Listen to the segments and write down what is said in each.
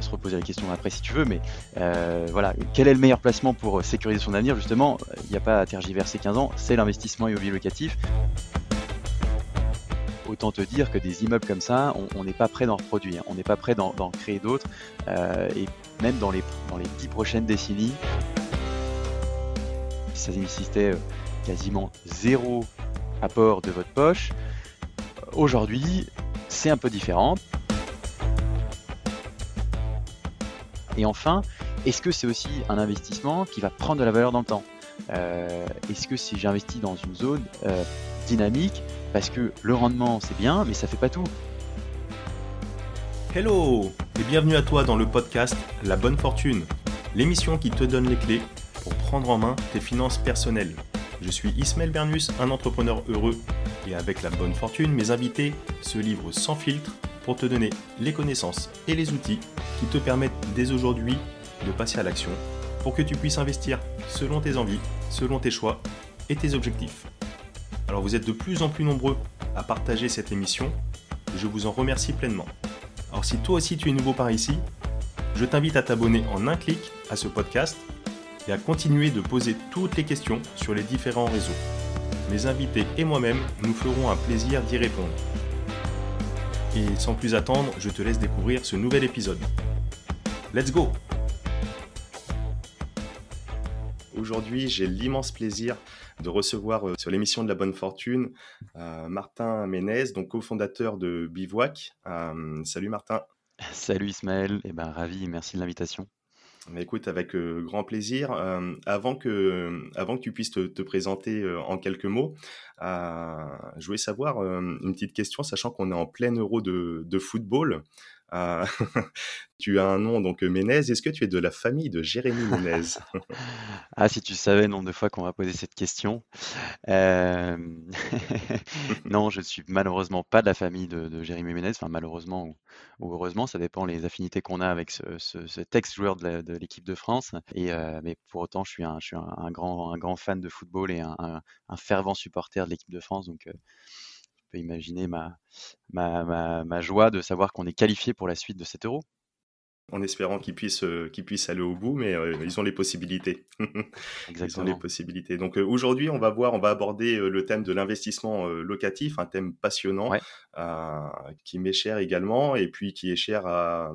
se reposer la question après si tu veux, mais voilà, quel est le meilleur placement pour sécuriser son avenir? Justement, il n'y a pas à tergiverser 15 ans, c'est l'investissement immobilier locatif autant te dire que des immeubles comme ça, on n'est pas prêt d'en reproduire, on n'est pas prêt d'en créer d'autres, et même dans les, dans les 10 prochaines décennies, ça nécessitait quasiment zéro apport de votre poche. Aujourd'hui, c'est un peu différent. Et enfin, est-ce que c'est aussi un investissement qui va prendre de la valeur dans le temps euh, Est-ce que si j'investis dans une zone euh, dynamique, parce que le rendement c'est bien, mais ça fait pas tout Hello et bienvenue à toi dans le podcast La Bonne Fortune, l'émission qui te donne les clés pour prendre en main tes finances personnelles. Je suis Ismaël Bernus, un entrepreneur heureux et avec la bonne fortune, mes invités se livrent sans filtre te donner les connaissances et les outils qui te permettent dès aujourd'hui de passer à l'action pour que tu puisses investir selon tes envies, selon tes choix et tes objectifs. Alors vous êtes de plus en plus nombreux à partager cette émission je vous en remercie pleinement. Alors si toi aussi tu es nouveau par ici, je t'invite à t'abonner en un clic à ce podcast et à continuer de poser toutes les questions sur les différents réseaux. Mes invités et moi-même nous ferons un plaisir d'y répondre. Et sans plus attendre, je te laisse découvrir ce nouvel épisode. Let's go Aujourd'hui, j'ai l'immense plaisir de recevoir euh, sur l'émission de la bonne fortune euh, Martin Ménez, donc cofondateur de Bivouac. Euh, salut Martin. Salut Ismaël, et eh ben, ravi, merci de l'invitation. Mais écoute, avec grand plaisir. avant, que, avant que tu puisses te, présenter en quelques mots, je voulais savoir une petite question, sachant qu'on est en plein euro de, de football. tu as un nom, donc Ménez. Est-ce que tu es de la famille de Jérémy Ménez? Ah, si tu savais le nombre de fois qu'on m'a posé cette question. Euh, non, je ne suis malheureusement pas de la famille de, Jérémy Ménez. Enfin, malheureusement ou, heureusement, ça dépend les affinités qu'on a avec ce, ex-joueur de l'équipe de, France. Et, euh, mais pour autant, je suis un, un, grand, un fan de football et un, fervent supporter de l'équipe de France. Donc, euh, peux imaginer ma, ma, ma, joie de savoir qu'on est qualifié pour la suite de cet euro. En espérant qu'ils puissent, euh, puissent aller au bout, mais euh, ils ont les possibilités. Exactement. Ils ont les possibilités. Donc euh, aujourd'hui, on va voir, on va aborder le thème de l'investissement locatif, un thème passionnant qui m'est cher également et puis qui est cher à,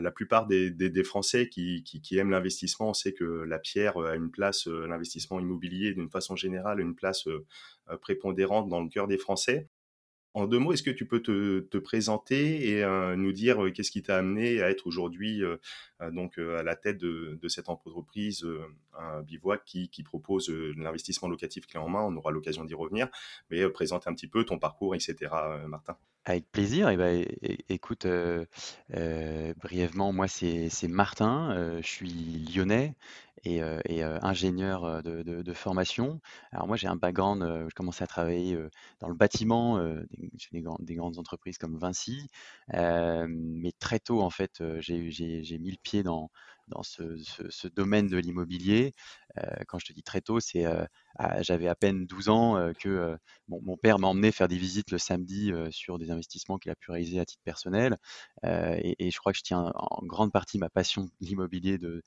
la plupart des, Français qui, aiment l'investissement, on sait que la pierre a une place, euh, l'investissement immobilier d'une façon générale, une place euh, euh, prépondérante dans le cœur des Français. En deux mots, est-ce que tu peux te, présenter et nous dire qu'est-ce qui t'a amené à être aujourd'hui donc à la tête de, cette entreprise un Bivouac qui, propose l'investissement locatif clé en main? On aura l'occasion d'y revenir, mais présente un petit peu ton parcours, etc. Martin. Avec plaisir. Et ben, écoute, brièvement, moi c'est Martin, je suis lyonnais et, ingénieur de, formation. Alors moi j'ai un background, je commençais à travailler dans le bâtiment, des, des, grandes entreprises comme Vinci, mais très tôt en fait j'ai mis le pied dans, dans ce, domaine de l'immobilier. Euh, quand je te dis très tôt, c'est euh, j'avais à peine 12 ans euh, que mon père m'a emmené faire des visites le samedi sur des investissements qu'il a pu réaliser à titre personnel. Et, je crois que je tiens en grande partie ma passion de l'immobilier de,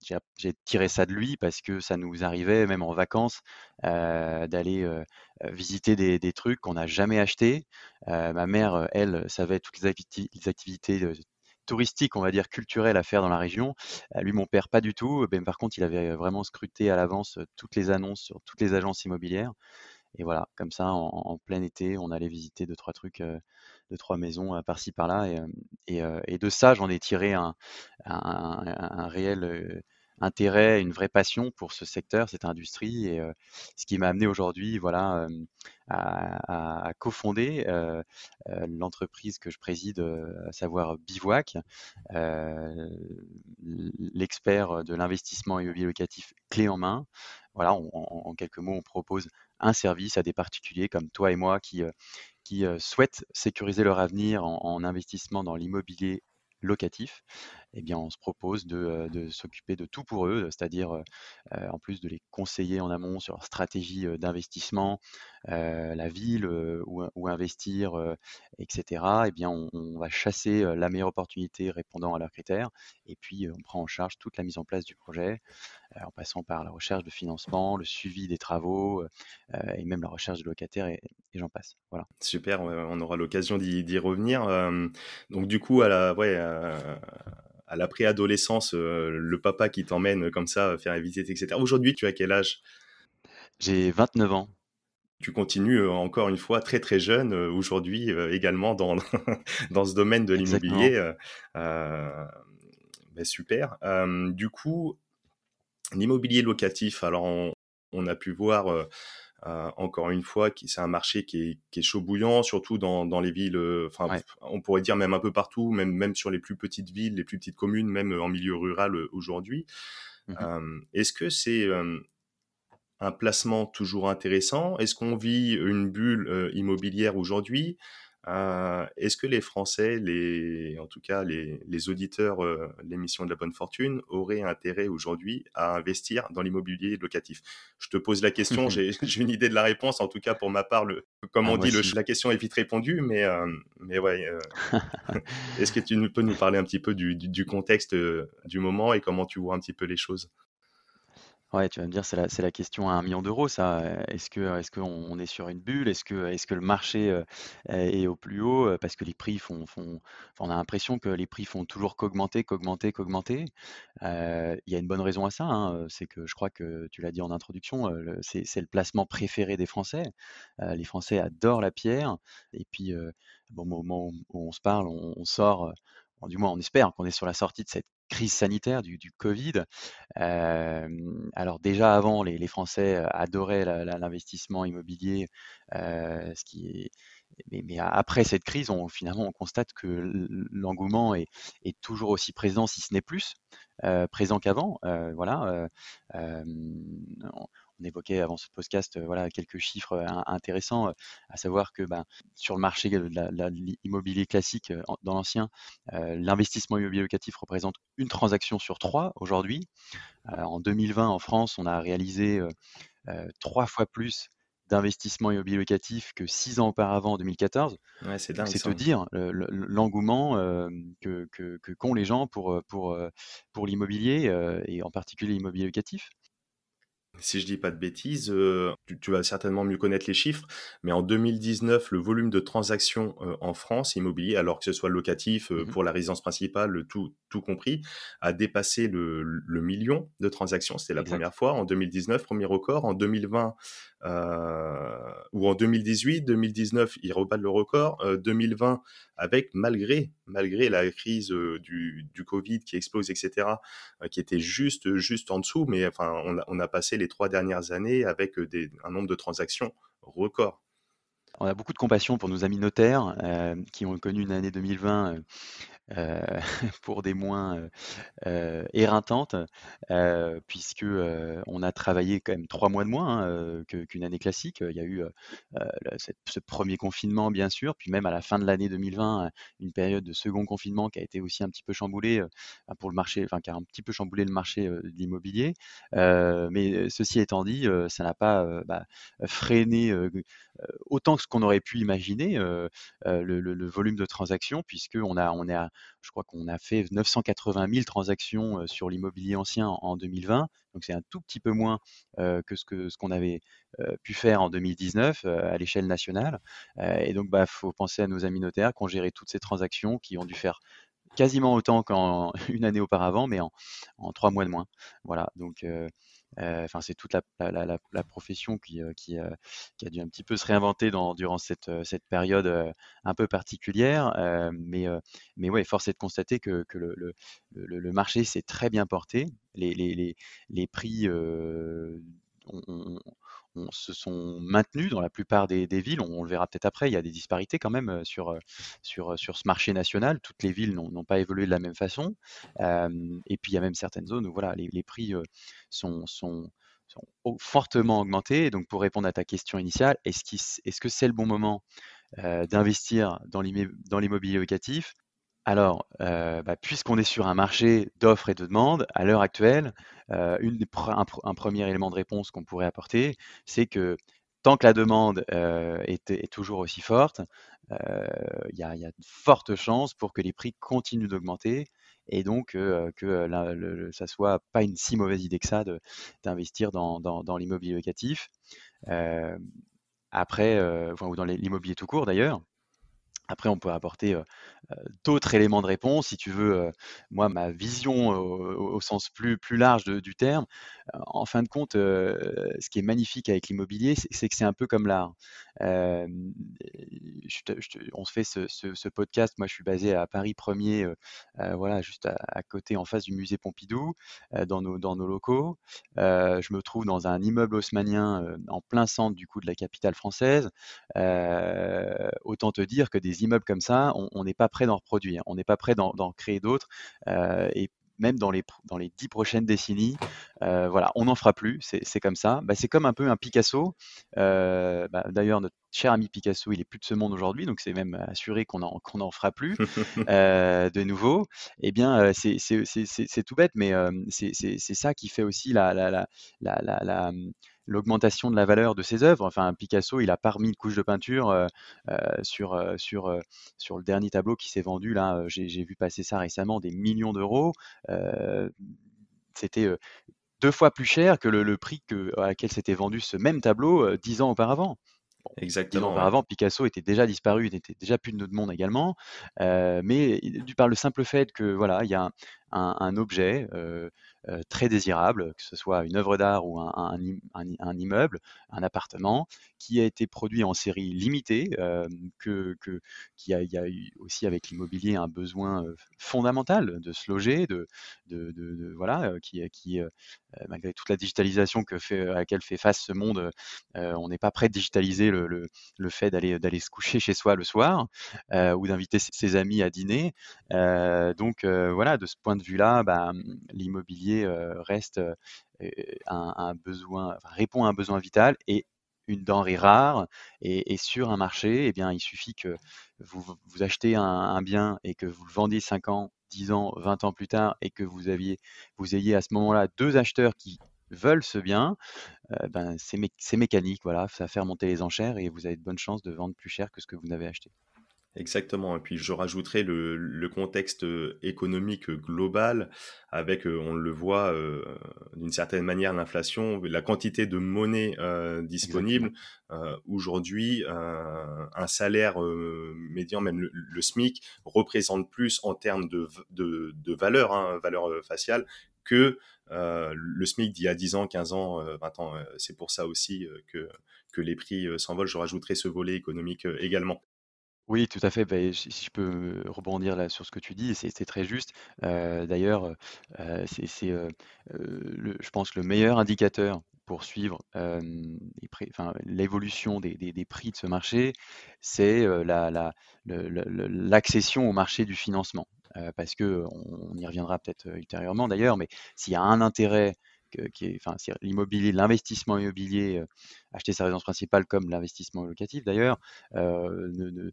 j'ai tiré ça de lui parce que ça nous arrivait, même en vacances, d'aller visiter des, trucs qu'on n'a jamais achetés. ma mère, elle, savait toutes les activités touristique, on va dire culturel à faire dans la région. Lui, mon père, pas du tout. Par contre, il avait vraiment scruté à l'avance toutes les annonces sur toutes les agences immobilières. Et voilà, comme ça, en, plein été, on allait visiter deux, trois trucs, deux, trois maisons par-ci, par-là. Et, de ça, j'en ai tiré un réel intérêt, une vraie passion pour ce secteur, cette industrie, et ce qui m'a amené aujourd'hui, voilà, à, cofonder l'entreprise que je préside, à savoir Bivouac, l'expert de l'investissement immobilier locatif clé en main. Voilà, en, quelques mots, on propose un service à des particuliers comme toi et moi qui, qui souhaitent sécuriser leur avenir en investissement dans l'immobilier locatif, eh bien, on se propose de, de s'occuper de tout pour eux, c'est-à-dire en plus de les conseiller en amont sur leur stratégie d'investissement, la ville où, où, investir, etc. Eh bien, on, on, va chasser la meilleure opportunité répondant à leurs critères, et puis on prend en charge toute la mise en place du projet, en passant par la recherche de financement, le suivi des travaux, et même la recherche de locataires, et, et j'en passe. Voilà. Super, on aura l'occasion d'y revenir. donc du coup, à la, ouais, à la préadolescence, euh, le papa qui t'emmène comme ça faire une visite, etc. Aujourd'hui, tu as quel âge? J'ai 29 ans. Tu continues euh, encore une fois très très jeune euh, aujourd'hui également dans, dans ce domaine de l'immobilier. Ben, super. du coup, l'immobilier locatif, alors on, a pu voir euh, encore une fois, c'est un marché qui est, chaud bouillant, surtout dans, les villes. Euh, enfin, on pourrait dire même un peu partout, même même sur les plus petites villes, les plus petites communes, même en milieu rural euh, aujourd'hui. Mmh est-ce que c'est un placement toujours intéressant? Est-ce qu'on vit une bulle immobilière aujourd'hui? Euh, est-ce que les Français, les, en tout cas les, auditeurs euh, de l'émission de la bonne fortune, auraient intérêt aujourd'hui à investir dans l'immobilier locatif? Je te pose la question, j'ai une idée de la réponse, en tout cas pour ma part, le, comme ah, on dit, la question est vite répondue, mais, euh, mais ouais. Est-ce que tu peux nous parler un petit peu du contexte du moment et comment tu vois un petit peu les choses? Ouais, tu vas me dire, c'est la, la question à un million d'euros, ça. Est-ce que, est-ce qu'on est sur une bulle? Est-ce que, est-ce que le marché est au plus haut? Parce que les prix font, font, on a l'impression que les prix font toujours qu'augmenter, qu'augmenter, qu'augmenter. il y a une bonne raison à ça, hein, c'est que je crois que tu l'as dit en introduction, c'est, c'est le placement préféré des Français. les Français adorent la pierre. Et puis, bon, au moment où on se parle, on, sort, du moins on espère qu'on est sur la sortie de cette crise sanitaire du, Covid. alors déjà avant, les, Français adoraient l'investissement immobilier, mais, après cette crise, on, finalement, on constate que l'engouement est, toujours aussi présent, si ce n'est plus présent qu'avant. voilà, évoquait avant ce podcast euh, voilà, quelques chiffres euh, intéressants, euh, à savoir que ben, sur le marché de l'immobilier classique dans l'ancien, l'investissement immobilier locatif représente une transaction sur trois aujourd'hui. en 2020, en France, on a réalisé trois fois plus d'investissement immobilier locatif que six ans auparavant, en 2014. c'est te dire l'engouement que, qu'ont les gens pour, pour, pour l'immobilier et en particulier l'immobilier locatif si je dis pas de bêtises, euh, tu, vas certainement mieux connaître les chiffres, mais en 2019, le volume de transactions euh, en France immobilier, alors que ce soit locatif euh, mmh pour la résidence principale, tout, tout compris, a dépassé le, million de transactions. C'était la première fois en 2019, premier record. En 2020 ou en 2018, 2019, il rebat le record. 2020, avec malgré malgré la crise du, du Covid qui explose, etc., qui était juste juste en dessous, mais enfin on a, passé les trois dernières années avec des, un nombre de transactions record. On a beaucoup de compassion pour nos amis notaires qui ont connu une année 2020 euh, pour des moins euh, euh, éreintantes, puisque on a travaillé quand même trois mois de moins hein, qu'une année classique. Il y a eu ce premier confinement, bien sûr, puis même à la fin de l'année 2020, une période de second confinement qui a été aussi un petit peu chamboulée pour le marché, enfin qui a un petit peu chamboulé le marché de l'immobilier. mais ceci étant dit, ça n'a pas bah, freiné autant que ce qu'on aurait pu imaginer le, volume de transactions, puisqu'on a, on à je crois qu'on a fait 980 000 transactions sur l'immobilier ancien en 2020. Donc c'est un tout petit peu moins que ce qu'on ce qu'on avait pu faire en 2019 à l'échelle nationale. et donc, il bah, faut penser à nos amis notaires qui ont géré toutes ces transactions, qui ont dû faire quasiment autant qu'en une année auparavant, mais en, en, trois mois de moins. Voilà, donc enfin, c'est toute la, profession qui, euh, euh, qui, a dû un petit peu se réinventer durant cette, période un peu particulière. mais, mais ouais, force est de constater que, le, marché s'est très bien porté. Les prix ont, se sont maintenus dans la plupart des, villes. On, le verra peut-être après. Il y a des disparités quand même sur, sur, sur ce marché national. Toutes les villes n'ont pas évolué de la même façon. et puis il y a même certaines zones où voilà, les, prix sont, sont, fortement augmentés. donc pour répondre à ta question initiale, est-ce est -ce que c'est le bon moment d'investir dans l'immobilier locatif? Alors, euh, bah, puisqu'on est sur un marché d'offres et de demandes, à l'heure actuelle, euh, une un, premier élément de réponse qu'on pourrait apporter, c'est que tant que la demande euh, est, toujours aussi forte, il y, a de fortes chances pour que les prix continuent d'augmenter et donc que la, le, ça soit pas une si mauvaise idée que ça d'investir dans, l'immobilier locatif. après, ou dans l'immobilier tout court d'ailleurs. Après, on peut apporter d'autres éléments de réponse. Si tu veux, moi, ma vision au, sens plus, large du terme, en fin de compte, ce qui est magnifique avec l'immobilier, c'est que c'est un peu comme l'art. on se fait ce, podcast. Moi, je suis basé à Paris 1er, voilà, juste à, côté, en face du musée Pompidou, dans, nos, dans nos locaux. je me trouve dans un immeuble haussmanien en plein centre du coup de la capitale française. autant te dire que des immeubles comme ça, on n'est pas prêt d'en reproduire, on n'est pas prêt d'en créer d'autres. Euh, et même dans les, dans les dix prochaines décennies, euh, voilà, on n'en fera plus, c'est comme ça. Bah, c'est comme un peu un Picasso. Euh, bah, d'ailleurs, notre cher ami Picasso, il est plus de ce monde aujourd'hui, donc c'est même assuré qu'on n'en en fera plus de nouveau. Eh bien, c'est tout bête, mais c'est ça qui fait aussi la, la, la, la l'augmentation de la valeur de ses œuvres. Enfin, Picasso, il a pas remis une couche de peinture euh, euh, sur, euh, sur, sur le dernier tableau qui s'est vendu. Là, j'ai vu passer ça récemment, des millions d'euros. C'était deux fois plus cher que le, prix que, à laquelle s'était vendu ce même tableau dix ans auparavant. Exactement. auparavant, Picasso était déjà disparu, il n'était déjà plus de notre monde également. mais par le simple fait que voilà, il y a un, objet très désirable, que ce soit une œuvre d'art ou un, immeuble, un appartement, qui a été produit en série limitée, que, qui a, y a eu aussi avec l'immobilier un besoin fondamental de se loger, de, de, voilà, qui, qui malgré toute la digitalisation que fait, à laquelle fait face ce monde, on n'est pas prêt de digitaliser le, le, fait d'aller d'aller se coucher chez soi le soir ou d'inviter ses amis à dîner. donc voilà, de ce point de vue-là, bah, l'immobilier reste un, besoin, répond à un besoin vital et une denrée rare et, sur un marché, eh bien, il suffit que vous, vous achetez un, bien et que vous le vendiez 5 ans, 10 ans, 20 ans plus tard et que vous, aviez, vous ayez à ce moment-là deux acheteurs qui veulent ce bien, ben, c'est mécanique, voilà, ça fait remonter les enchères et vous avez de bonnes chances de vendre plus cher que ce que vous n'avez acheté. Exactement. Et puis je rajouterai le, contexte euh, économique global avec, euh, on le voit euh, d'une certaine manière, l'inflation, la quantité de monnaie disponible. Aujourd'hui, un salaire médian, même le, SMIC, représente plus en termes de, de, valeur, hein, valeur faciale, que le SMIC d'il y a 10 ans, 15 ans, 20 ans. C'est pour ça aussi que, que les prix s'envolent. Je rajouterai ce volet économique également. Oui, tout à fait. Si je peux rebondir sur ce que tu dis, c'est très juste. d'ailleurs, c'est je pense le meilleur indicateur pour suivre, l'évolution des prix de ce marché, c'est, l'accession au marché du financement. parce qu'on on y reviendra peut-être, ultérieurement d'ailleurs, mais s'il y a un intérêt qui est, enfin, l'immobilier, l'investissement immobilier, acheter sa résidence principale comme l'investissement locatif d'ailleurs, ne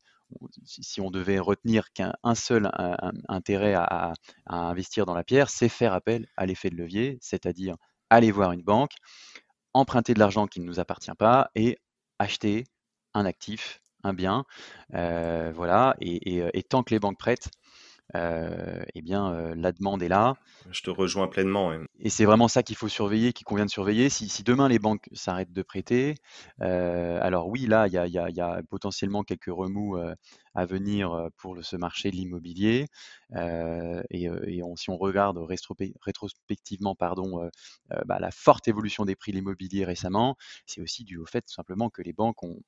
si on devait retenir qu'un seul intérêt à, investir dans la pierre, c'est faire appel à l'effet de levier, c'est-à-dire aller voir une banque, emprunter de l'argent qui ne nous appartient pas et acheter un actif, un bien. Euh, voilà, et, tant que les banques prêtent, euh, eh bien, euh, la demande est là. Je te rejoins pleinement. Et c'est vraiment ça qu'il faut surveiller, qu'il convient de surveiller. Si, demain les banques s'arrêtent de prêter, euh, alors oui, là, il y a, potentiellement quelques remous à venir pour ce marché de l'immobilier. et, si on regarde rétrospectivement pardon, bah, la forte évolution des prix de l'immobilier récemment, c'est aussi dû au fait tout simplement que les banques ont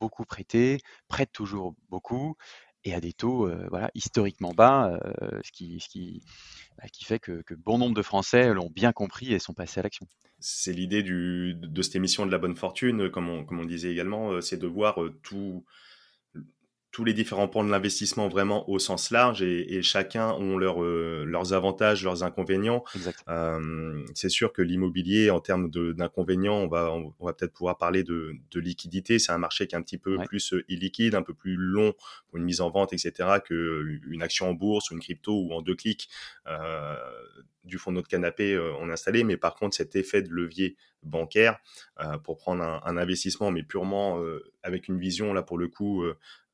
beaucoup prêté, prêtent toujours beaucoup, et à des taux voilà, historiquement bas, ce, qui, ce qui, bah, qui fait que, bon nombre de Français l'ont bien compris et sont passés à l'action. C'est l'idée de cette émission de la bonne fortune, comme on, comme on disait également, c'est de voir tout, tous les différents points de l'investissement vraiment au sens large et, chacun ont leur, euh, leurs avantages, leurs inconvénients. Euh, c'est sûr que l'immobilier, en termes d'inconvénients, on va, on, va peut-être pouvoir parler de, de liquidité. C'est un marché qui est un petit peu plus euh, illiquide, un peu plus long pour une mise en vente, etc., qu'une action en bourse ou une crypto ou en deux clics. Euh, du fond de notre canapé, on est installé. Mais par contre, cet effet de levier bancaire euh, pour prendre un, investissement, mais purement avec une vision, là, pour le coup,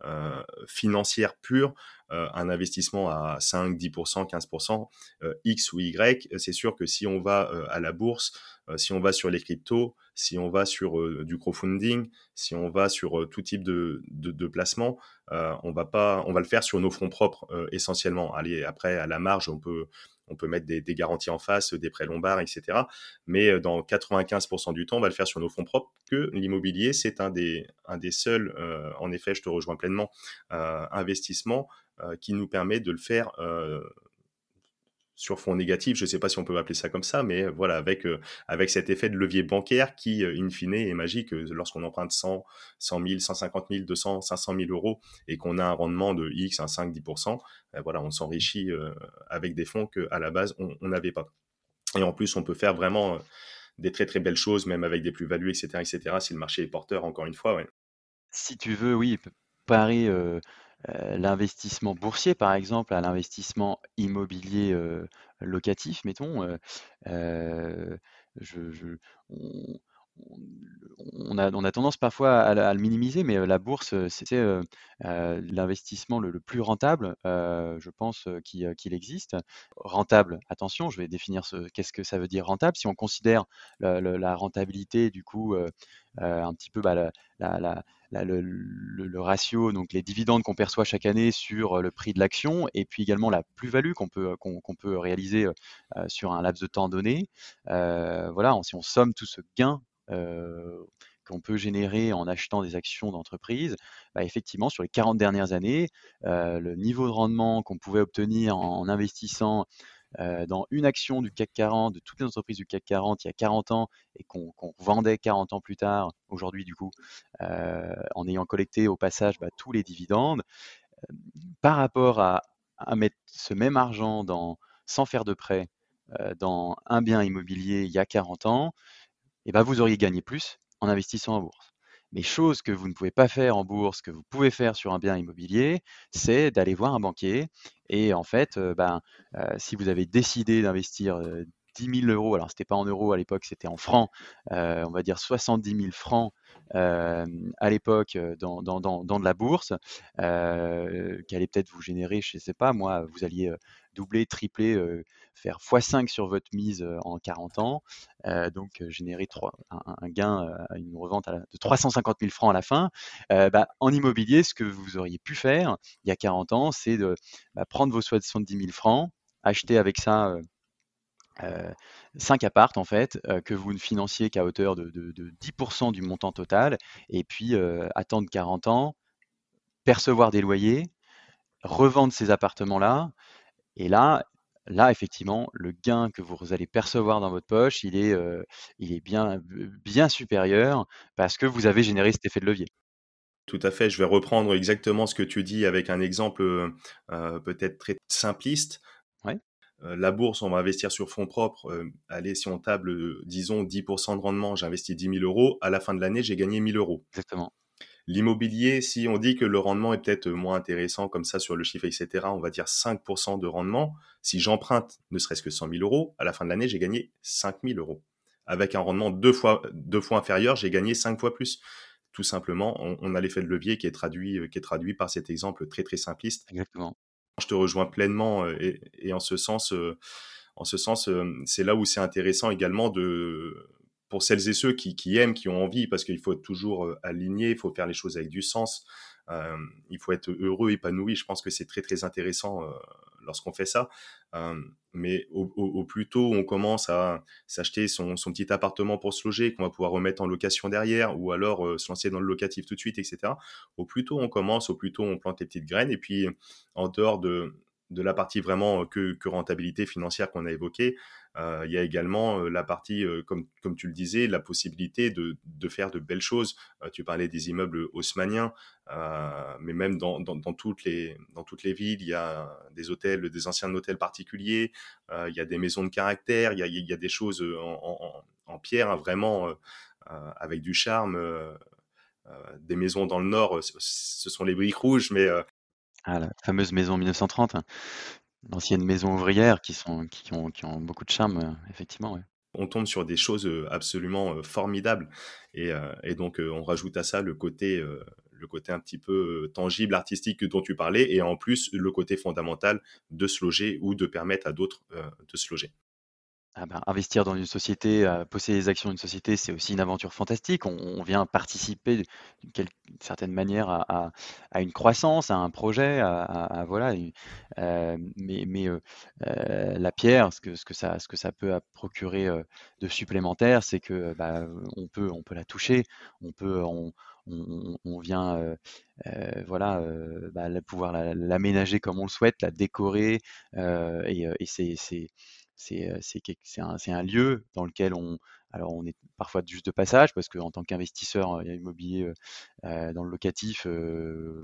euh, financière pure, euh, un investissement à 5, 10%, 15%, X ou Y, c'est sûr que si on va euh, à la bourse, si on va sur les cryptos, si on va sur du crowdfunding, si on va sur tout type de, de, de placement, on va pas, on va le faire sur nos fonds propres essentiellement. Allez, après à la marge, on peut on peut mettre des, garanties en face, des prêts lombards, etc. Mais euh, dans 95% du temps, on va le faire sur nos fonds propres, que l'immobilier, c'est un des, seuls, euh, en effet, je te rejoins pleinement, euh, investissements qui nous permet de le faire sur fond négatif, je ne sais pas si on peut appeler ça comme ça, mais voilà, avec, euh, avec cet effet de levier bancaire qui, euh, in fine, est magique euh, lorsqu'on emprunte 100, 100 000, 150 000, 200, 500 000 euros et qu'on a un rendement de X, un 5, 10%, voilà, on s'enrichit avec des fonds qu'à la base, on n'avait pas. Et en plus, on peut faire vraiment des très très belles choses, même avec des plus-values, etc., etc., si le marché est porteur, encore une fois. Ouais. Si tu veux, oui, euh, l'investissement boursier, par exemple, à l'investissement immobilier euh, locatif, mettons, euh, on, a, on, a, tendance parfois à, le minimiser, mais la bourse, c'est l'investissement le, plus rentable, je pense, qu'il existe. Rentable, attention, je vais définir ce qu'est-ce que ça veut dire rentable. Si on considère la, rentabilité, du coup, un petit peu bah, le, ratio, donc les dividendes qu'on perçoit chaque année sur le prix de l'action, et puis également la plus-value qu'on peut, qu'on, peut réaliser sur un laps de temps donné. voilà, si on somme tout ce gain qu'on peut générer en achetant des actions d'entreprise, bah, effectivement, sur les 40 dernières années, le niveau de rendement qu'on pouvait obtenir en investissant dans une action du CAC 40, de toutes les entreprises du CAC 40 il y a 40 ans et qu'on vendait 40 ans plus tard, aujourd'hui du coup, en ayant collecté au passage bah, tous les dividendes, par rapport à, mettre ce même argent dans, sans faire de prêt dans un bien immobilier il y a 40 ans, et ben, vous auriez gagné plus en investissant en bourse. Mais chose que vous ne pouvez pas faire en bourse, que vous pouvez faire sur un bien immobilier, c'est d'aller voir un banquier. Et en fait, ben, si vous avez décidé d'investir 10 000 euros, alors c'était pas en euros à l'époque, c'était en francs, on va dire 70 000 francs à l'époque dans, de la bourse, qui allait peut-être vous générer, je ne sais pas, moi, vous alliez doubler, tripler, faire x5 sur votre mise en 40 ans, donc générer un, gain, une revente de 350 000 francs à la fin. Bah, en immobilier, ce que vous auriez pu faire il y a 40 ans, c'est de bah, prendre vos 70 000 francs, acheter avec ça 5 appartes en fait, que vous ne financiez qu'à hauteur de, 10% du montant total, et puis attendre 40 ans, percevoir des loyers, revendre ces appartements-là, et là, là effectivement, le gain que vous allez percevoir dans votre poche, il est, il est bien, bien supérieur parce que vous avez généré cet effet de levier. Tout à fait, je vais reprendre exactement ce que tu dis avec un exemple peut-être très simpliste. Euh, la bourse, on va investir sur fonds propres. Euh, allez, si on table, euh, disons, 10% de rendement, j'investis 10 000 euros. À la fin de l'année, j'ai gagné 1000 euros. Exactement. L'immobilier, si on dit que le rendement est peut-être moins intéressant comme ça sur le chiffre, etc., on va dire 5% de rendement. Si j'emprunte ne serait-ce que 100 000 euros, à la fin de l'année, j'ai gagné 5 000 euros. Avec un rendement deux fois, deux fois inférieur, j'ai gagné 5 fois plus. Tout simplement, on, on a l'effet de levier qui est, traduit, qui est traduit par cet exemple très très simpliste. Exactement. Je te rejoins pleinement euh, et, en ce sens, euh, en ce sens, euh, c'est là où c'est intéressant également de pour celles et ceux qui, aiment, qui ont envie, parce qu'il faut toujours aligné, il faut faire les choses avec du sens, il faut être heureux, épanoui. Je pense que c'est très très intéressant lorsqu'on fait ça. mais au, plus tôt on commence à s'acheter son, petit appartement pour se loger, qu'on va pouvoir remettre en location derrière, ou alors se lancer dans le locatif tout de suite, etc. Au plus tôt on commence, au plus tôt on plante les petites graines. Et puis, en dehors de, de la partie vraiment que, que rentabilité financière qu'on a évoquée, il y a également la partie, comme, comme tu le disais, la possibilité de, de faire de belles choses. tu parlais des immeubles haussmanniens, mais même dans, dans, toutes les, dans toutes les villes, il y a des hôtels, des anciens hôtels particuliers, il y a des maisons de caractère, il y a, il y a des choses en, en, pierre, hein, vraiment avec du charme. des maisons dans le nord, ce sont les briques rouges, mais ah, la fameuse maison 1930, hein. l'ancienne maison ouvrière qui sont qui ont qui ont beaucoup de charme, euh, effectivement. On tombe sur des choses, absolument, formidables et et donc on rajoute à ça le côté, le côté un petit peu, tangible, artistique dont tu parlais et en plus le côté fondamental de se loger ou de permettre à d'autres, de se loger. Ah ben, investir dans une société, posséder les actions d'une société, c'est aussi une aventure fantastique. On, vient participer d'une certaine manière à, une croissance, à un projet, à, voilà. mais mais la pierre, ce que, ça, peut procurer de supplémentaire, c'est que bah, on peut, la toucher, on peut, on, vient voilà, bah, pouvoir l'aménager comme on le souhaite, la décorer, et, c'est un, un, lieu dans lequel on, alors on est parfois juste de passage parce qu'en tant qu'investisseur immobilier dans le locatif,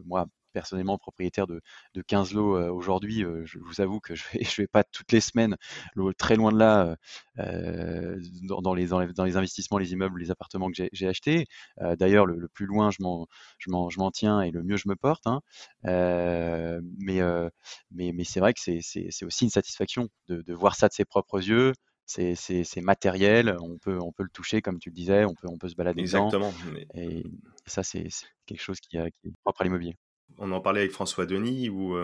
moi personnellement propriétaire de, 15 lots euh, aujourd'hui, euh, je vous avoue que je ne vais, je vais pas toutes les semaines, très loin de là, euh, dans, les, dans, les, investissements, les immeubles, les appartements que j'ai achetés. D'ailleurs, le, plus loin je m'en tiens et le mieux je me porte. Hein. mais mais, mais c'est vrai que c'est aussi une satisfaction de, de voir ça de ses propres yeux, c'est matériel, on peut, on peut le toucher, comme tu le disais, on peut, on peut se balader Exactement. Et ça, c'est quelque chose qui, qui est propre à l'immobilier on en parlait avec François Denis, où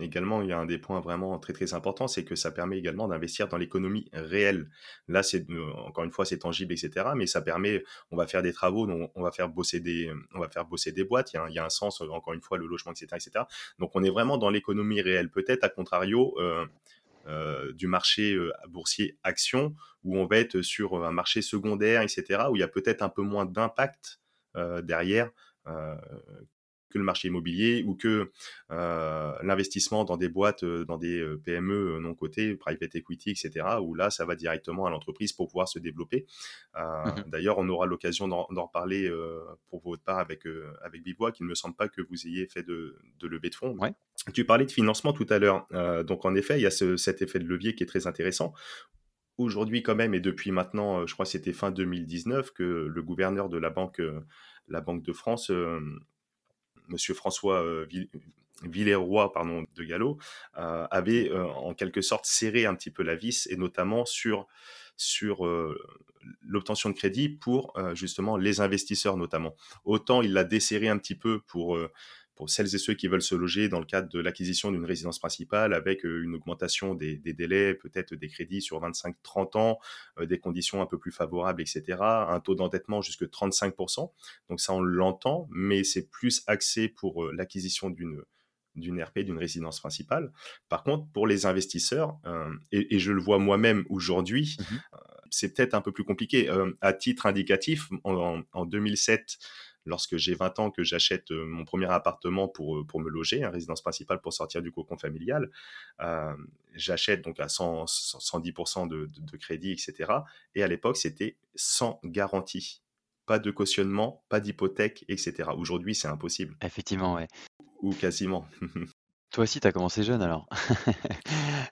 également il y a un des points vraiment très très importants, c'est que ça permet également d'investir dans l'économie réelle. Là, c'est encore une fois, c'est tangible, etc. Mais ça permet, on va faire des travaux, on va faire bosser des, on va faire bosser des boîtes. Il y a, un sens, encore une fois, le logement, etc., etc. Donc, on est vraiment dans l'économie réelle. Peut-être à contrario. du marché boursier action, où on va être sur un marché secondaire, etc., où il y a peut-être un peu moins d'impact derrière que le marché immobilier ou que euh, l'investissement dans des boîtes, euh, dans des euh, PME non cotées, private equity, etc., où là, ça va directement à l'entreprise pour pouvoir se développer. Mmh d'ailleurs, on aura l'occasion d'en reparler pour votre part avec, avec Bibois, qu'il ne me semble pas que vous ayez fait de, de levée de fonds. Tu parlais de financement tout à l'heure. donc, en effet, il y a cet effet de levier qui est très intéressant aujourd'hui quand même, et depuis maintenant, je crois que c'était fin 2019, que le gouverneur de la Banque, la Banque de France Monsieur François euh, Villeroy pardon, de Gallo, euh, avait euh, en quelque sorte serré un petit peu la vis, et notamment sur l'obtention de crédit pour justement les investisseurs notamment. Autant il l'a desserré un petit peu pour pour celles et ceux qui veulent se loger dans le cadre de l'acquisition d'une résidence principale avec euh, une augmentation des, délais, peut-être des crédits sur 25-30 ans, euh, des conditions un peu plus favorables, etc. Un taux d'endettement jusque 35%. Donc ça, on l'entend, mais c'est plus axé pour euh, l'acquisition d'une d'une RP, d'une résidence principale. Par contre, pour les investisseurs, et, je le vois moi-même aujourd'hui, mmh c'est peut-être un peu plus compliqué. à titre indicatif, en, en 2007, lorsque j'ai 20 ans que j'achète euh, mon premier appartement pour, euh, pour me loger, une résidence principale pour sortir du cocon familial, euh, j'achète donc à 100, 110% de, de, crédit, etc. Et à l'époque, c'était sans garantie. Pas de cautionnement, pas d'hypothèque, etc. Aujourd'hui, c'est impossible. Effectivement, ouais. Ou quasiment. Toi aussi, tu as commencé jeune alors.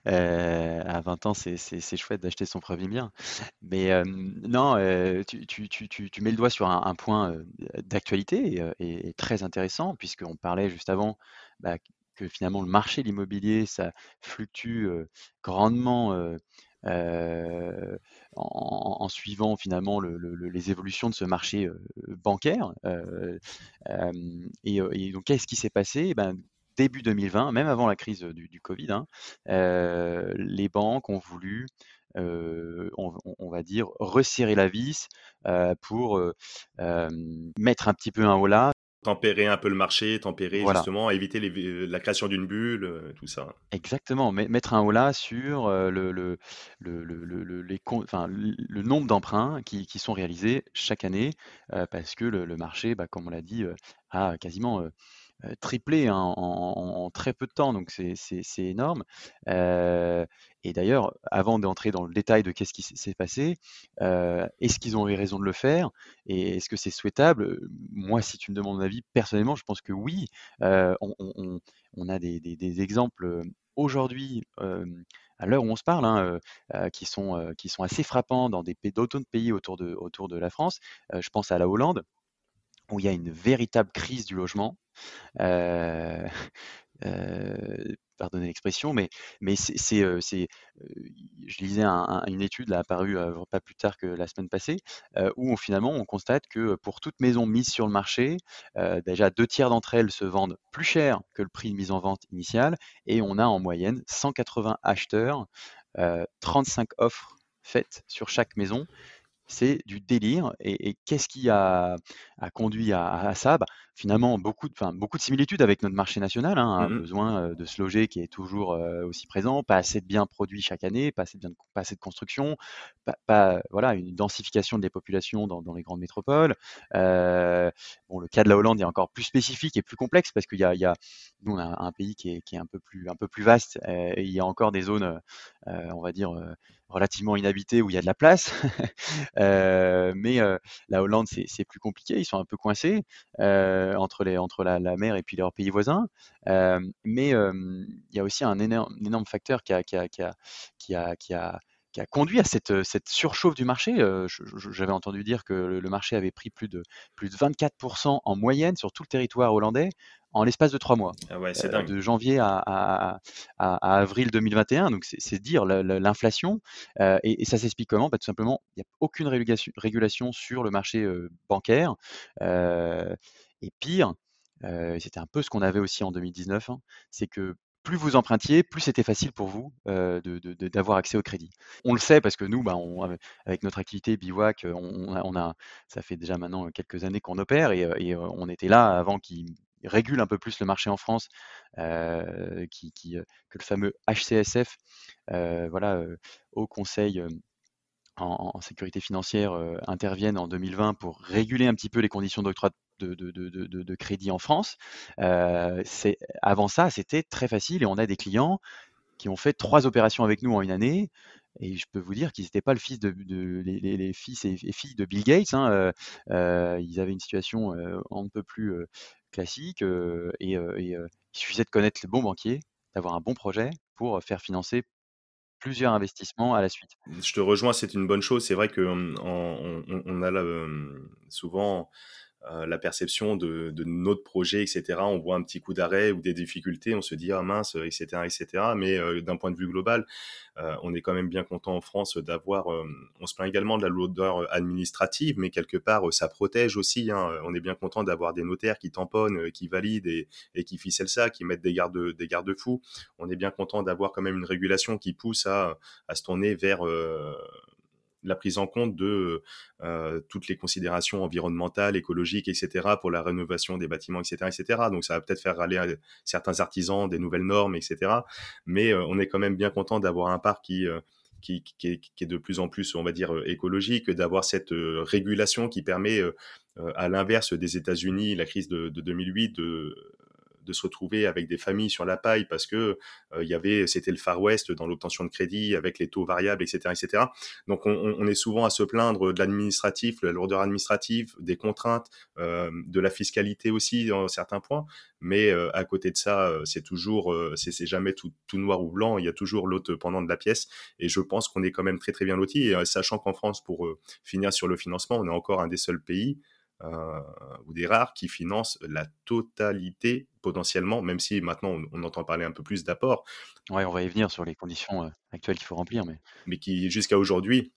Euh, à 20 ans, c'est chouette d'acheter son premier bien. Mais non, tu, mets le doigt sur un, point d'actualité et, très intéressant, puisqu'on parlait juste avant bah, que finalement le marché de l'immobilier, ça fluctue grandement en, suivant finalement les évolutions de ce marché bancaire. et, donc, qu'est-ce qui s'est passé? Eh ben, début 2020, même avant la crise du, Covid, hein, les banques ont voulu, on, va dire, resserrer la vis pour mettre un petit peu un holà. Tempérer un peu le marché, tempérer justement, éviter la création d'une bulle, tout ça. Exactement, mettre un holà sur le, le, le, les, enfin, le nombre d'emprunts qui, qui, sont réalisés chaque année, parce que le, marché, bah, comme on l'a dit, a quasiment triplé hein, en, très peu de temps, donc c'est énorme. et d'ailleurs, avant d'entrer dans le détail de qu'est-ce qui s'est passé, est-ce qu'ils ont eu raison de le faire et est-ce que c'est souhaitable? Moi, si tu me demandes mon avis, personnellement, je pense que oui. On, a des, exemples aujourd'hui à l'heure où on se parle, hein, qui, sont, qui sont assez frappants dans des d'autres pays autour de, autour de la France. je pense à la Hollande, où il y a une véritable crise du logement. Euh, euh, pardonnez l'expression, mais, mais c'est, euh, je lisais une étude là, apparue pas plus tard que la semaine passée, où finalement on constate que pour toute maison mise sur le marché, déjà deux tiers d'entre elles se vendent plus cher que le prix de mise en vente initial, et on a en moyenne 180 acheteurs, 35 offres faites sur chaque maison, c'est du délire. Et, qu'est-ce qui a, conduit à, ça? Bah, Finalement, beaucoup de, beaucoup de similitudes avec notre marché national. Hein, un mmh besoin de se loger qui est toujours aussi présent, pas assez de biens produits chaque année, pas assez de, pas assez de construction, pas, voilà, une densification des populations dans, les grandes métropoles. bon, le cas de la Hollande est encore plus spécifique et plus complexe parce qu'il y a, y a, nous, on a un pays qui est, qui est un, peu plus, un peu plus vaste et il y a encore des zones, on va dire, relativement inhabité où il y a de la place. Mais la Hollande, c'est plus compliqué. Ils sont un peu coincés euh, entre, les, entre la, mer et puis leurs pays voisins. mais il y a aussi un énorme, énorme facteur qui a, qui a, qui a, qui a, qui a qui a conduit à cette, cette surchauffe du marché. J'avais entendu dire que le marché avait pris plus de, plus de 24% en moyenne sur tout le territoire hollandais en l'espace de trois mois, ah euh, de janvier à, avril 2021. Donc c'est dire l'inflation. Euh, et, ça s'explique comment? Bah, Tout simplement, il n'y a aucune régulation, sur le marché euh, bancaire. Et pire, c'était un peu ce qu'on avait aussi en 2019, hein, c'est que plus vous empruntiez, plus c'était facile pour vous d'avoir accès au crédit. On le sait parce que nous, bah, avec notre activité Bivouac, on, a, ça fait déjà maintenant quelques années qu'on opère et, on était là avant qu'ils régule un peu plus le marché en France, que le fameux HCSF, voilà, au Conseil en, sécurité financière intervienne en 2020 pour réguler un petit peu les conditions d'octroi de, crédit en France. avant ça, c'était très facile et on a des clients qui ont fait trois opérations avec nous en une année. Et je peux vous dire qu'ils n'étaient pas le fils de, les, fils et, filles de Bill Gates. Hein, ils avaient une situation un peu plus classique et, il suffisait de connaître le bon banquier, d'avoir un bon projet pour faire financer plusieurs investissements à la suite. Je te rejoins, c'est une bonne chose. C'est vrai qu'on on, a souvent euh, la perception de, de, notre projet, etc. On voit un petit coup d'arrêt ou des difficultés, on se dit ah mince, etc., etc. Mais euh, d'un point de vue global, euh, on est quand même bien content en France d'avoir. on se plaint également de la lourdeur administrative, mais quelque part ça protège aussi. Hein. On est bien content d'avoir des notaires qui tamponnent, qui valident et, et qui ficellent ça, qui mettent des garde des garde-fous. On est bien content d'avoir quand même une régulation qui pousse à, à se tourner vers la prise en compte de euh, toutes les considérations environnementales, écologiques, etc. pour la rénovation des bâtiments, etc., etc. Donc ça va peut-être faire râler euh, certains artisans des nouvelles normes, etc. Mais euh, on est quand même bien content d'avoir un parc qui est, de plus en plus, on va dire, écologique, d'avoir cette régulation qui permet, à l'inverse des États-Unis, la crise de, de 2008, de de se retrouver avec des familles sur la paille parce que euh, y avait, c'était le Far West dans l'obtention de crédit avec les taux variables, etc., etc. Donc on, est souvent à se plaindre de l'administratif, de la lourdeur administrative, des contraintes, euh, de la fiscalité aussi dans certains points. Mais euh, à côté de ça, c'est toujours, c'est jamais tout, noir ou blanc. Il y a toujours l'autre pendant de la pièce. Et je pense qu'on est quand même très très bien loti. sachant qu'en France, pour finir sur le financement, on est encore un des seuls pays ou des rares qui financent la totalité potentiellement, même si maintenant on, entend parler un peu plus d'apport. Oui, on va y venir sur les conditions euh, actuelles qu'il faut remplir, mais mais qui jusqu'à aujourd'hui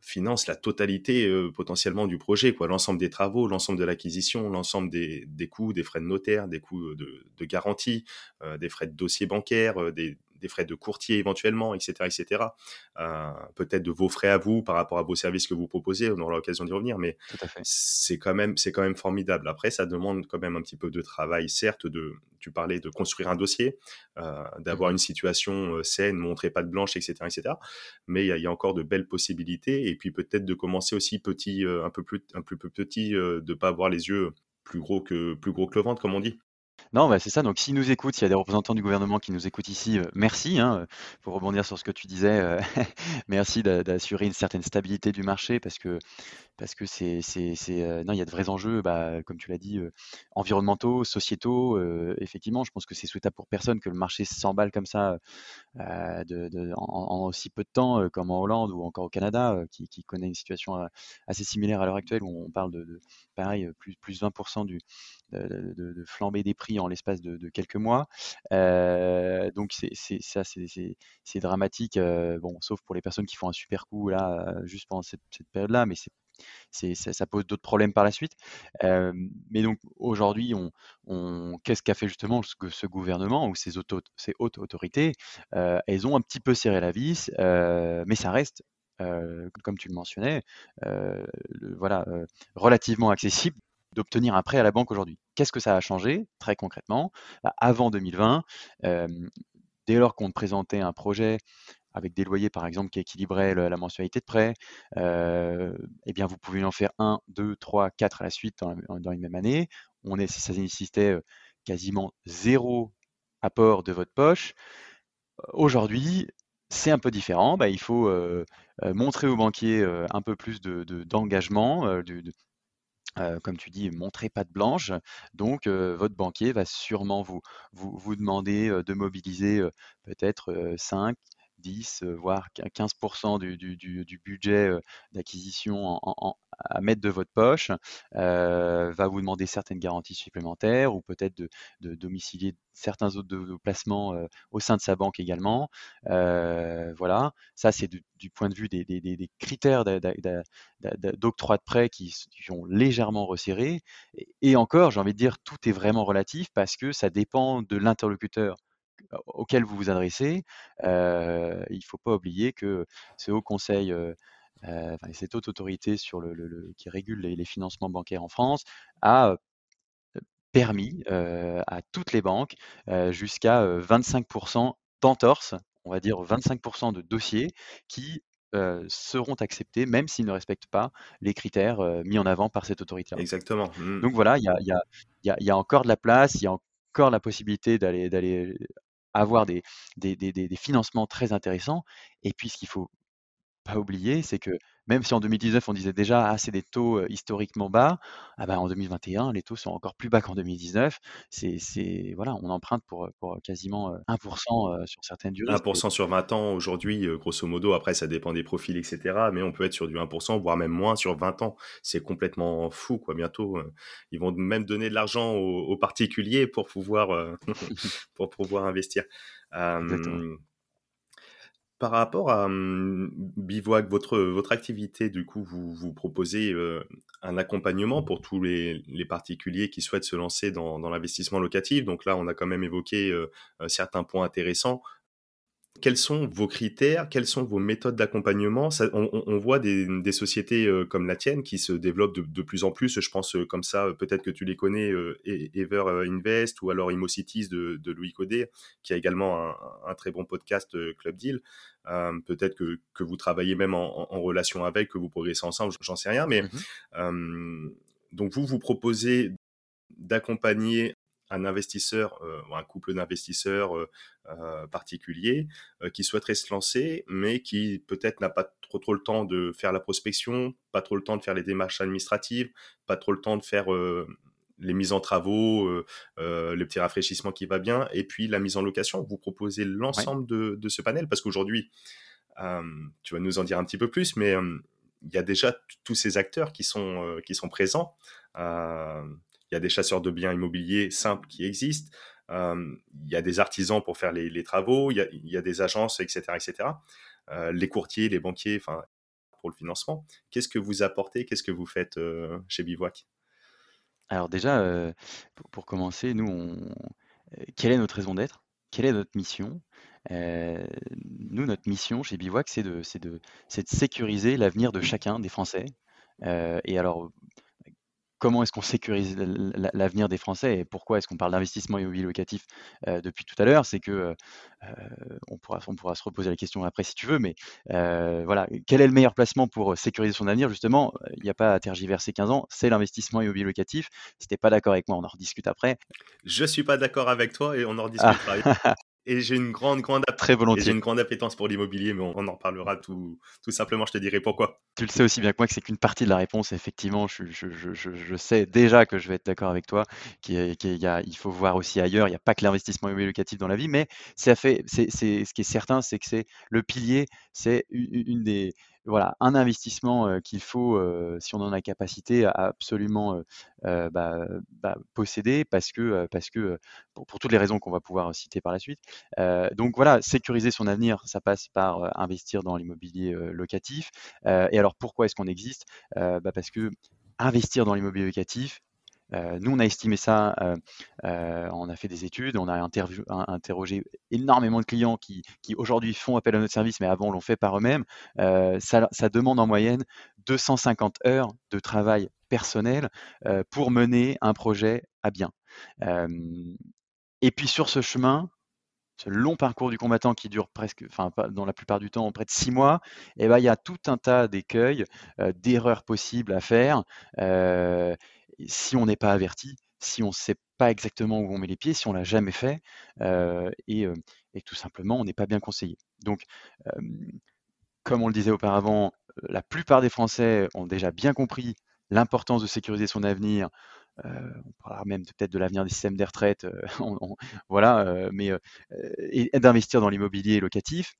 finance la totalité euh, potentiellement du projet, quoi, l'ensemble des travaux, l'ensemble de l'acquisition, l'ensemble des, des, coûts, des frais de notaire, des coûts de, de garantie, des frais de dossier bancaire, des, des frais de courtier éventuellement, etc., etc. Euh, peut-être de vos frais à vous par rapport à vos services que vous proposez. On aura l'occasion d'y revenir, mais c'est quand même c'est quand même formidable. Après, ça demande quand même un petit peu de travail, certes. De tu parlais de construire un dossier, euh, d'avoir mmh une situation euh, saine, montrer pas de blanche, etc., etc. Mais il y, a encore de belles possibilités. Et puis peut-être de commencer aussi petit, un peu plus un peu plus petit, de pas avoir les yeux plus gros que plus gros que le ventre, comme on dit. Non, bah, c'est ça. Donc, s'ils nous écoutent, s'il y a des représentants du gouvernement qui nous écoutent ici, euh, merci. Hein, pour rebondir sur ce que tu disais, euh, merci d'assurer une certaine stabilité du marché parce que parce que c'est c'est euh, non, il y a de vrais enjeux, bah, comme tu l'as dit, environnementaux, sociétaux. effectivement, je pense que c'est souhaitable pour personne que le marché s'emballe comme ça, de de en aussi peu de temps, comme en Hollande ou encore au Canada, qui connaît une situation, assez similaire à l'heure actuelle où on parle de de pareil, plus plus 20 du de, de, flamber des en l'espace de, quelques mois. Euh, donc c'est ça, c'est dramatique. Euh, bon, sauf pour les personnes qui font un super coup là, euh, juste pendant cette, période-là, mais c'est ça, pose d'autres problèmes par la suite. mais donc aujourd'hui, on, on qu'est-ce qu'a fait justement ce, ce, gouvernement ou ces, auto, ces hautes autorités? Elles ont un petit peu serré la vis, mais ça reste comme tu le mentionnais, voilà, relativement accessible d'obtenir un prêt à la banque aujourd'hui. Qu'est-ce que ça a changé très concrètement? Bah, Avant 2020, dès lors qu'on présentait un projet avec des loyers par exemple qui équilibraient la mensualité de prêt, eh bien vous pouvez en faire 1, 2, 3, 4 à la suite dans, une même année. On est, ça nécessitait quasiment zéro apport de votre poche. Aujourd'hui, c'est un peu différent. Bah, il faut montrer au banquier un peu plus d'engagement, de, comme tu dis, montrez pas de blanche. Donc, votre banquier va sûrement vous demander de mobiliser peut-être 5, 10, voire 15% du, budget d'acquisition à mettre de votre poche, va vous demander certaines garanties supplémentaires ou peut-être de, domicilier certains autres placements au sein de sa banque également. voilà, ça c'est du, point de vue des, critères d'octroi de prêt qui, sont légèrement resserrés. et encore, j'ai envie de dire, tout est vraiment relatif parce que ça dépend de l'interlocuteur auquel vous vous adressez, il ne faut pas oublier que ce haut conseil, cette haute autorité sur le, qui régule les, financements bancaires en France a permis à toutes les banques jusqu'à 25% d'entorse, on va dire 25% de dossiers qui seront acceptés, même s'ils ne respectent pas les critères mis en avant par cette autorité. Exactement. Mmh. Donc voilà, il y a, encore de la place, il y a encore la possibilité d'aller avoir des, financements très intéressants. Et puis, ce qu'il faut pas oublier, c'est que même si en 2019 on disait déjà ah c'est des taux historiquement bas, ah bah, en 2021 les taux sont encore plus bas qu'en 2019. C'est voilà, on emprunte pour, pour quasiment 1% sur certaines durées. 1% sur 20 ans aujourd'hui, grosso modo. Après ça dépend des profils etc. Mais on peut être sur du 1%, voire même moins sur 20 ans. C'est complètement fou quoi. Bientôt ils vont même donner de l'argent aux, particuliers pour pouvoir pour pouvoir investir par rapport à mmh, Bivouac, votre, votre activité, du coup, vous, vous proposez un accompagnement pour tous les, particuliers qui souhaitent se lancer dans, l'investissement locatif. Donc là, on a quand même évoqué certains points intéressants quels sont vos critères, quelles sont vos méthodes d'accompagnement? On, voit des, sociétés euh, comme la tienne qui se développent de, plus en plus. Je pense euh, comme ça, euh, peut-être que tu les connais, Ever Invest ou alors Immocities de, de Louis Codet, qui a également un, très bon podcast Club Deal. peut-être que, vous travaillez même en, relation avec, que vous progressez ensemble, j'en sais rien. Mais mmh donc vous, vous proposez d'accompagner un investisseur euh, ou un couple d'investisseurs euh, euh, particuliers qui souhaiterait se lancer, mais qui peut-être n'a pas trop, trop le temps de faire la prospection, pas trop le temps de faire les démarches administratives, pas trop le temps de faire les mises en travaux, le petit rafraîchissement qui va bien, et puis la mise en location. Vous proposez l'ensemble de, ce panel parce qu'aujourd'hui, tu vas nous en dire un petit peu plus, mais il y a déjà tous ces acteurs qui sont, qui sont présents il y a des chasseurs de biens immobiliers simples qui existent, il y a des artisans pour faire les, travaux, il y, a, des agences, etc., etc. les courtiers, les banquiers, enfin, pour le financement. Qu'est-ce que vous apportez Qu'est-ce que vous faites chez Bivouac? Alors déjà, pour, commencer, nous, quelle est notre raison d'être? Quelle est notre mission? Nous, notre mission chez Bivouac, c'est de, de, de, sécuriser l'avenir de chacun des Français. et alors, comment est-ce qu'on sécurise l'avenir des Français et pourquoi est-ce qu'on parle d'investissement immobilier locatif depuis tout à l'heure? C'est que on, pourra, on pourra se reposer la question après si tu veux, mais voilà, quel est le meilleur placement pour sécuriser son avenir? Justement, il n'y a pas à tergiverser 15 ans, c'est l'investissement immobilier locatif. Si tu n'es pas d'accord avec moi, on en rediscute après. Je suis pas d'accord avec toi et on en rediscutera. Ah. Et j'ai une grande, grande, Très volontiers. j'ai une grande appétence pour l'immobilier, mais on, en reparlera tout, tout simplement. Je te dirai pourquoi. Tu le sais aussi bien que moi que c'est qu'une partie de la réponse. Effectivement, je, je, je, je sais déjà que je vais être d'accord avec toi. Qu'il il faut voir aussi ailleurs. Il n'y a pas que l'investissement immobilier locatif dans la vie, mais ça fait, c'est, c'est, ce qui est certain, c'est que c'est le pilier, c'est une des, voilà, un investissement qu'il faut, si on en a capacité, absolument bah, bah, posséder parce que, parce que pour, toutes les raisons qu'on va pouvoir citer par la suite. donc voilà, sécuriser son avenir, ça passe par investir dans l'immobilier locatif. et alors pourquoi est-ce qu'on existe? Bah, Parce que investir dans l'immobilier locatif, euh, nous, on a estimé ça, euh, euh, on a fait des études, on a interrogé énormément de clients qui, aujourd'hui font appel à notre service, mais avant l'ont fait par eux-mêmes. Ça, demande en moyenne 250 heures de travail personnel pour mener un projet à bien. et puis sur ce chemin, ce long parcours du combattant qui dure presque, enfin dans la plupart du temps près de six mois, eh ben, il y a tout un tas d'écueils, d'erreurs possibles à faire si on n'est pas averti, si on ne sait pas exactement où on met les pieds, si on l'a jamais fait, et, tout simplement, on n'est pas bien conseillé. Donc, comme on le disait auparavant, la plupart des Français ont déjà bien compris l'importance de sécuriser son avenir. on parlera même peut-être de l'avenir des systèmes des retraites, voilà, mais et, d'investir dans l'immobilier locatif.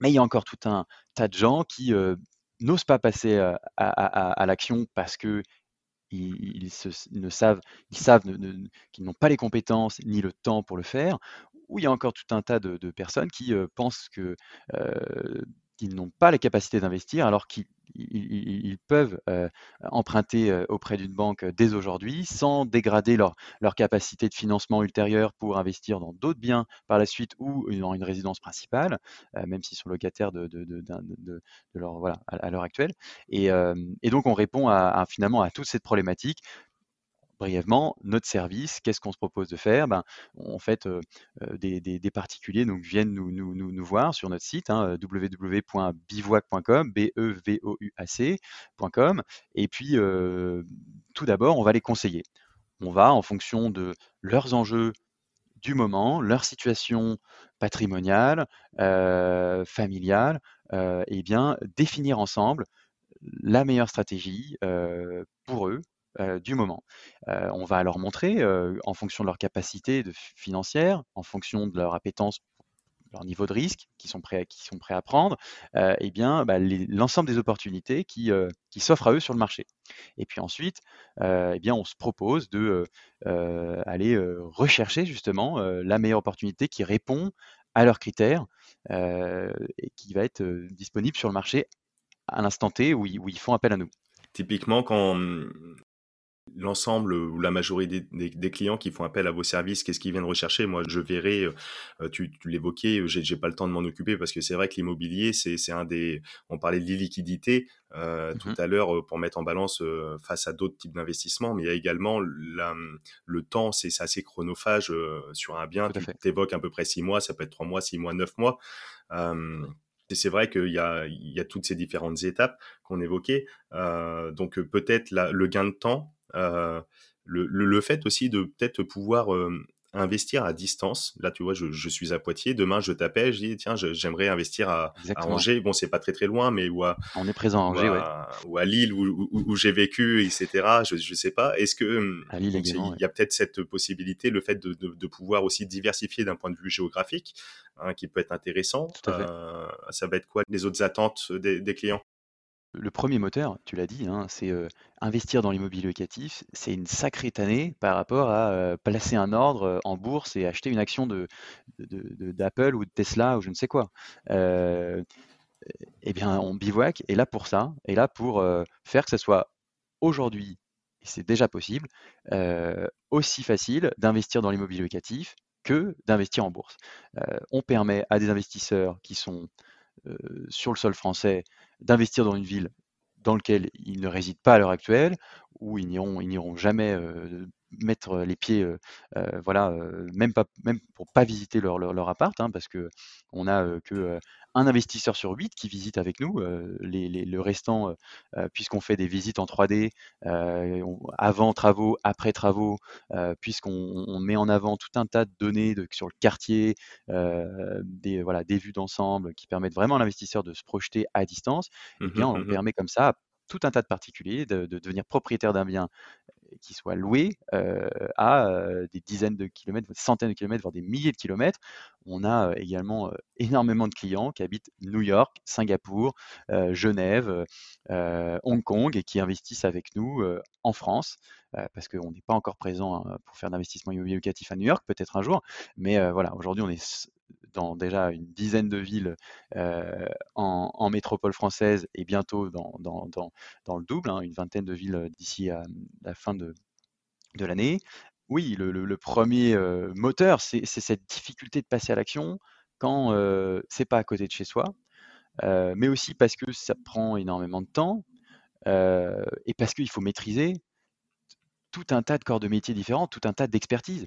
Mais il y a encore tout un tas de gens qui n'osent pas passer à l'action parce que ils, ne savent, ils savent qu'ils n'ont pas les compétences ni le temps pour le faire, ou il y a encore tout un tas de, personnes qui pensent que qu'ils n'ont pas les capacités d'investir alors qu'ils ils, peuvent emprunter auprès d'une banque dès aujourd'hui sans dégrader leur, capacité de financement ultérieure pour investir dans d'autres biens par la suite ou dans une résidence principale, même s'ils sont locataires à, l'heure actuelle. Et, et, donc on répond à, finalement à toute cette problématique brièvement, notre service, qu'est-ce qu'on se propose de faire? Ben, En fait, des, particuliers donc, viennent nous, voir sur notre site hein, www.bivouac.com, b e v o u a et puis tout d'abord, on va les conseiller. On va, en fonction de leurs enjeux du moment, leur situation patrimoniale, familiale, et bien, définir ensemble la meilleure stratégie pour eux, du moment. on va leur montrer, en fonction de leur capacité financière, en fonction de leur appétence leur niveau de risque qui sont prêts, à prendre, eh bien, bah, l'ensemble des opportunités qui, s'offrent à eux sur le marché. Et puis ensuite, eh on se propose de aller rechercher justement la meilleure opportunité qui répond à leurs critères et qui va être disponible sur le marché à l'instant T où où ils font appel à nous. Typiquement, quand mmh, l'ensemble ou la majorité des, clients qui font appel à vos services, qu'est-ce qu'ils viennent rechercher? Moi, je verrai, euh, euh, tu, tu l'évoquais, euh, j'ai, j'ai pas le temps de m'en occuper parce que c'est vrai que l'immobilier, c'est, c'est un des. On parlait de l'illiquidité euh, mmh tout à l'heure pour mettre en balance face à d'autres types d'investissements, mais il y a également la, le temps, c'est, c'est assez chronophage sur un bien. Tu évoques à peu près six mois, ça peut être trois mois, six mois, neuf mois. Et c'est vrai qu'il y a, il y a toutes ces différentes étapes qu'on évoquait. Euh, donc peut-être le gain de temps, le, le, fait aussi de peut-être pouvoir euh, investir à distance. Là, tu vois, je, je, suis à Poitiers. Demain, je t'appelle, je dis, tiens, j'aimerais investir à, à, Angers. Bon, c'est pas très très loin, mais ou à, on est présent à Angers, ou à, ou à Lille, où, où, où j'ai vécu, etc. Je, je sais pas. Est-ce que hum, à Lille, il y a peut-être cette possibilité, le fait de, de, de pouvoir aussi diversifier d'un point de vue géographique, hein, qui peut être intéressant. Euh, ça va être quoi les autres attentes des, des clients? Le premier moteur, tu l'as dit, hein, c'est investir dans l'immobilier locatif. C'est une sacrée tannée par rapport à placer un ordre en bourse et acheter une action de, d'Apple ou de Tesla ou je ne sais quoi. eh bien, on bivouac est là pour ça, est là pour faire que ce soit aujourd'hui, et c'est déjà possible, aussi facile d'investir dans l'immobilier locatif que d'investir en bourse. on permet à des investisseurs qui sont sur le sol français d'investir dans une ville dans lequel ils ne résident pas à l'heure actuelle, où ils n'iront, jamais mettre les pieds, voilà, même pas, même pour pas visiter leur, leur, appart, hein, parce que on a que un investisseur sur huit qui visite avec nous. Les, le restant, puisqu'on fait des visites en 3D, avant travaux, après travaux, puisqu'on met en avant tout un tas de données de, sur le quartier, des, voilà, des vues d'ensemble qui permettent vraiment à l'investisseur de se projeter à distance, eh bien, on mmh permet comme ça tout un tas de particuliers de, devenir propriétaire d'un bien qui soit loué à des dizaines de kilomètres, des centaines de kilomètres, voire des milliers de kilomètres. On a également énormément de clients qui habitent New York, Singapour, Genève, Hong Kong et qui investissent avec nous en France parce qu'on n'est pas encore présent hein, pour faire d'investissement immobilier locatif à New York, peut-être un jour. Mais voilà, aujourd'hui, on est dans déjà une dizaine de villes en, métropole française et bientôt dans, dans, le double, hein, une vingtaine de villes d'ici à la fin de, de l'année. Oui, le, premier moteur, c'est cette difficulté de passer à l'action quand c'est pas à côté de chez soi, mais aussi parce que ça prend énormément de temps et parce qu'il faut maîtriser tout un tas de corps de métiers différents, tout un tas d'expertises.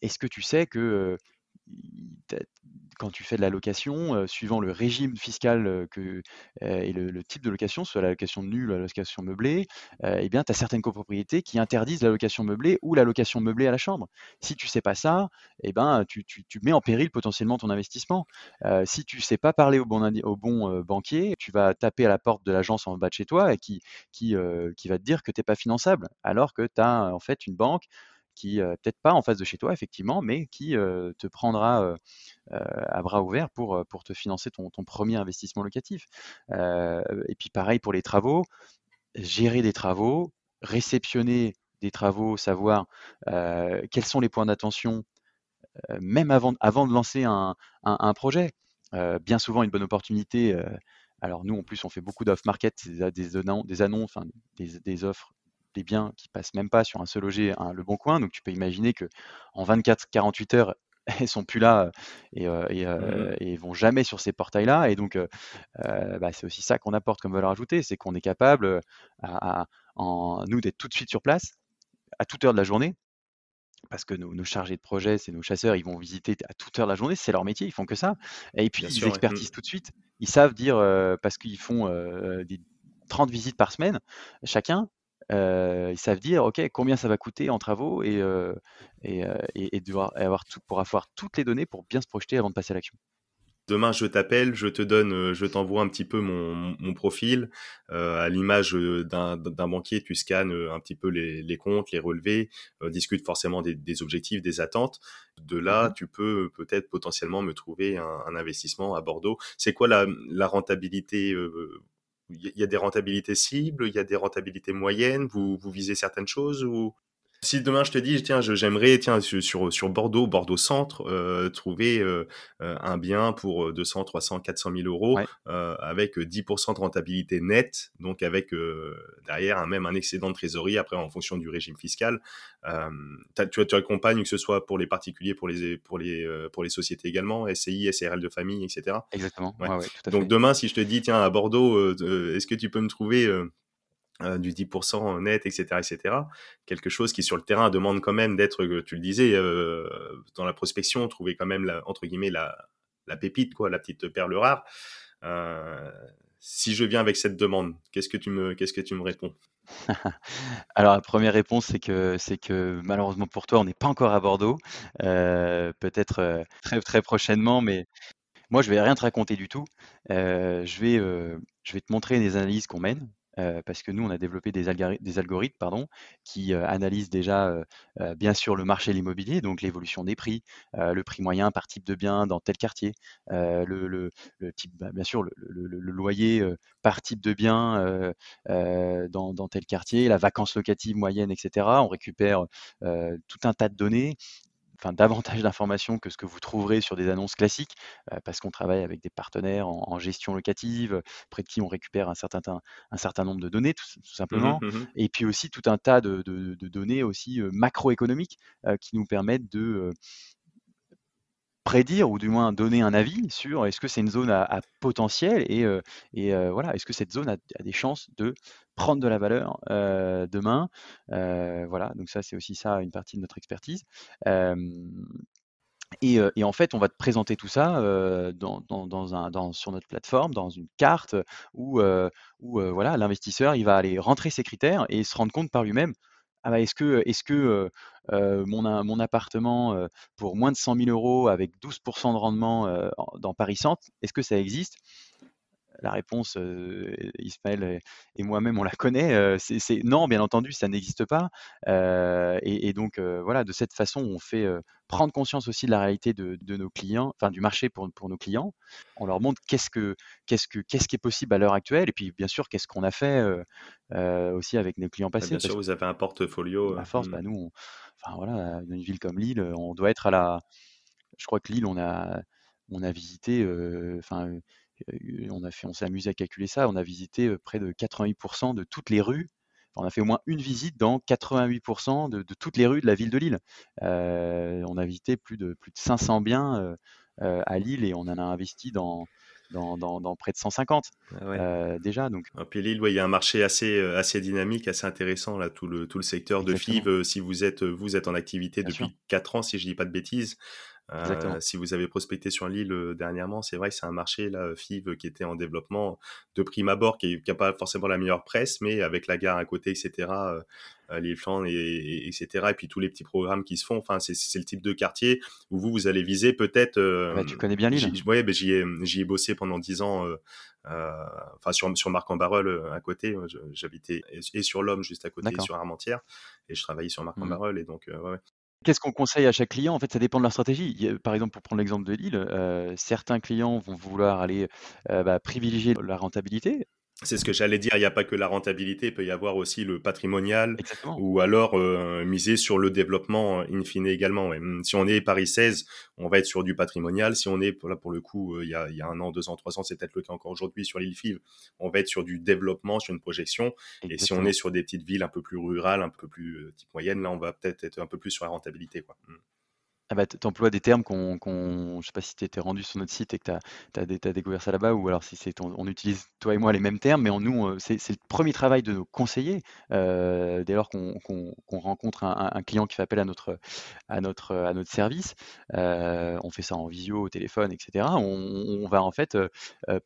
Est-ce que tu sais que quand tu fais de la location, suivant le régime fiscal que, et le, type de location, soit la location nulle ou la location meublée, eh bien, tu as certaines copropriétés qui interdisent la location meublée ou la location meublée à la chambre. Si tu sais pas ça, eh ben, tu, mets en péril potentiellement ton investissement. si tu sais pas parler au bon, au bon banquier, tu vas taper à la porte de l'agence en bas de chez toi et qui, qui, qui va te dire que tu n'es pas finançable, alors que tu as en fait une banque qui, peut-être pas en face de chez toi, effectivement, mais qui te prendra à bras ouverts pour, te financer ton, premier investissement locatif. et puis pareil pour les travaux, gérer des travaux, réceptionner des travaux, savoir quels sont les points d'attention, même avant, de lancer un, projet. bien souvent, une bonne opportunité. alors nous, en plus, on fait beaucoup d'off-market, des, des, annonces, des offres des biens qui passent même pas sur un seul loger, Le Bon Coin. Donc tu peux imaginer que en 24-48 heures, elles sont plus là et, euh, et, euh, mmh vont jamais sur ces portails-là. Et donc, bah, c'est aussi ça qu'on apporte comme valeur ajoutée, c'est qu'on est capable, à, en, nous, d'être tout de suite sur place, à toute heure de la journée. Parce que nos, chargés de projet, c'est nos chasseurs, ils vont visiter à toute heure de la journée, c'est leur métier, ils font que ça. Et puis, ils expertisent mmh. tout de suite. Ils savent dire, parce qu'ils font des 30 visites par semaine chacun, ils savent dire, OK, combien ça va coûter en travaux et, et, devoir avoir tout, pour avoir toutes les données pour bien se projeter avant de passer à l'action. Demain, je t'appelle, je te donne, je t'envoie un petit peu mon, mon profil. à l'image d'un banquier, tu scannes un petit peu les, les comptes, les relevés, discute forcément des, des, objectifs, des attentes. De là, mmh tu peux peut-être potentiellement me trouver un, un investissement à Bordeaux. C'est quoi la, la rentabilité il y a des rentabilités cibles, il y a des rentabilités moyennes, vous, vous visez certaines choses ou si demain je te dis, tiens, j'aimerais, tiens, sur, sur Bordeaux, Bordeaux Centre, euh, trouver euh, euh, un bien pour 200, 300, 400 000 euros avec 10% de rentabilité nette, donc avec derrière un, même un excédent de trésorerie, après en fonction du régime fiscal. tu, tu accompagnes que ce soit pour les particuliers, pour les, pour les, pour les sociétés également, SCI, SRL de famille, etc. Exactement. donc demain, si je te dis, tiens, à Bordeaux, est-ce que tu peux me trouver euh, du 10% net, etc., etc. Quelque chose qui sur le terrain demande quand même d'être, euh, tu le disais, euh, dans la prospection, trouver quand même la, entre guillemets la, la, pépite, quoi, la petite perle rare. si je viens avec cette demande, qu'est-ce que tu me, qu'est-ce que tu me réponds? Alors la première réponse, c'est que que malheureusement pour toi, on n'est pas encore à Bordeaux. Peut-être très très prochainement, mais moi je vais rien te raconter du tout. je vais je vais te montrer les analyses qu'on mène parce que nous, on a développé des, des algorithmes pardon, qui analysent déjà, bien sûr, le marché de l'immobilier, donc l'évolution des prix, le prix moyen par type de bien dans tel quartier, le, type, bah, bien sûr, le, loyer par type de bien dans, tel quartier, la vacance locative moyenne, etc. On récupère tout un tas de données davantage d'informations que ce que vous trouverez sur des annonces classiques, parce qu'on travaille avec des partenaires en, gestion locative, près de qui on récupère un certain, un certain nombre de données, tout, mmh simplement. Mmh Et puis aussi tout un tas de, données aussi macroéconomiques qui nous permettent de prédire ou du moins donner un avis sur est-ce que c'est une zone à, potentiel et, et voilà, est-ce que cette zone a, des chances de prendre de la valeur demain. voilà, donc ça c'est aussi ça une partie de notre expertise. Et, en fait, on va te présenter tout ça dans, un, dans, sur notre plateforme, dans une carte où, où voilà, l'investisseur il va aller rentrer ses critères et se rendre compte par lui-même ah bah, est-ce que, mon appartement pour moins de 100 000 euros avec 12% de rendement dans Paris Centre, est-ce que ça existe? La réponse, Ismaël et moi-même, on la connaît. c'est non, bien entendu, ça n'existe pas. Et, donc, voilà, de cette façon, on fait prendre conscience aussi de la réalité de, nos clients, enfin du marché pour, pour nos clients. On leur montre qu'est-ce que qu'est-ce que qu'est-ce qui est possible à l'heure actuelle, et puis bien sûr, qu'est-ce qu'on a fait aussi avec nos clients passés. bien sûr, vous avez un portfolio. À force, mmh. bah, nous, enfin voilà, dans une ville comme Lille, on doit être à la. Je crois que Lille, on a on a visité, enfin on a fait, on s'est amusé à calculer ça. On a visité près de 88% de toutes les rues. on a fait au moins une visite dans 88% de, toutes les rues de la ville de Lille. on a visité plus de, plus de 500 biens à Lille et on en a investi dans, dans, près de 150 ah déjà. Donc. Et puis Lille, il y a un marché assez, assez dynamique, assez intéressant, là, tout, le, tout le secteur de FIV. si vous êtes, vous êtes en activité depuis 4 ans, si je ne dis pas de bêtises, euh, si vous avez prospecté sur l'île euh, dernièrement, c'est vrai que c'est un marché, là, FIV, qui était en développement de prime abord, qui n'a pas forcément la meilleure presse, mais avec la gare à côté, etc., euh, et, etc., et puis tous les petits programmes qui se font, enfin, c'est le type de quartier où vous, vous allez viser peut-être... Bah, tu connais bien l'île Oui, bah, j'y ai, ai, bossé pendant 10 ans, enfin, sur, sur Marc-en-Barœul à côté, j'habitais, et, sur l'Homme, juste à côté, sur Armentières, et je travaillais sur Marc-en-Barœul, mmh. et donc, ouais. Qu'est-ce qu'on conseille à chaque client? En fait, ça dépend de leur stratégie. par exemple, pour prendre l'exemple de Lille, certains clients vont vouloir aller, bah, privilégier la rentabilité. C'est ce que j'allais dire, il n'y a pas que la rentabilité, il peut y avoir aussi le patrimonial ou alors euh, miser sur le développement euh, in fine également. Hum, si on est Paris 16, on va être sur du patrimonial. Si on est, là pour le coup, euh, il, y a, il y a un an, deux ans, trois ans, c'est peut-être le cas encore aujourd'hui sur l'île FIV, on va être sur du développement, sur une projection. Et si on est sur des petites villes un peu plus rurales, un peu plus type moyenne, là on va peut-être être un peu plus sur la rentabilité. Quoi. Ah bah, tu emploies des termes qu'on, qu'on je sais pas si tu étais rendu sur notre site et que tu as, découvert ça là-bas, ou alors si on, utilise toi et moi les mêmes termes, mais en nous, euh, c'est, le premier travail de nos conseillers. Euh, dès lors qu'on, rencontre un, client qui fait appel à notre service, euh, on fait ça en visio, au téléphone, etc. On, va en fait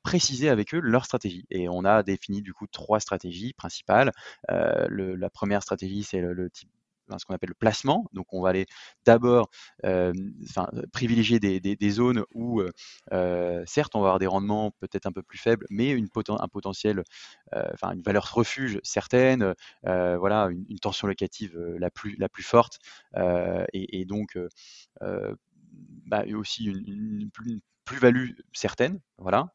préciser avec eux leur stratégie. Et on a défini du coup trois stratégies principales. la première stratégie, c'est le type ce qu'on appelle le placement. Donc, on va aller d'abord privilégier des, zones où, certes, on va avoir des rendements peut-être un peu plus faibles, mais une un potentiel, une valeur refuge certaine, voilà, une, tension locative la, plus, la plus forte, et, donc bah, aussi une, une plus-value certaine, voilà.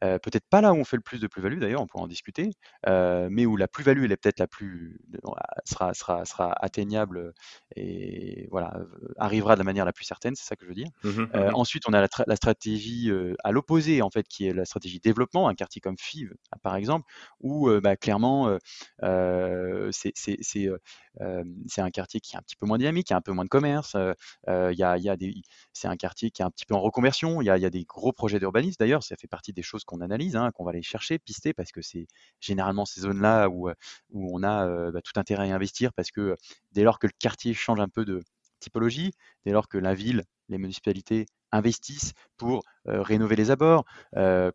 peut-être pas là où on fait le plus de plus-value d'ailleurs, on pourra en discuter, mais où la plus-value elle est peut-être la plus sera, sera, sera atteignable et voilà arrivera de la manière la plus certaine, c'est ça que je veux dire. Mmh mmh ensuite, on a la, stratégie à l'opposé en fait, qui est la stratégie développement, un quartier comme FIV par exemple, où bah, clairement c'est c'est un quartier qui est un petit peu moins dynamique, qui a un peu moins de commerce. Il y a, y a des, c'est un quartier qui est un petit peu en reconversion. Il y a, y a des gros projets d'urbanisme d'ailleurs. Ça fait partie des choses qu'on analyse, hein, qu'on va aller chercher, pister, parce que c'est généralement ces zones-là où, où on a bah, tout intérêt à investir, parce que dès lors que le quartier change un peu de typologie, dès lors que la ville, les municipalités investissent pour rénover les abords,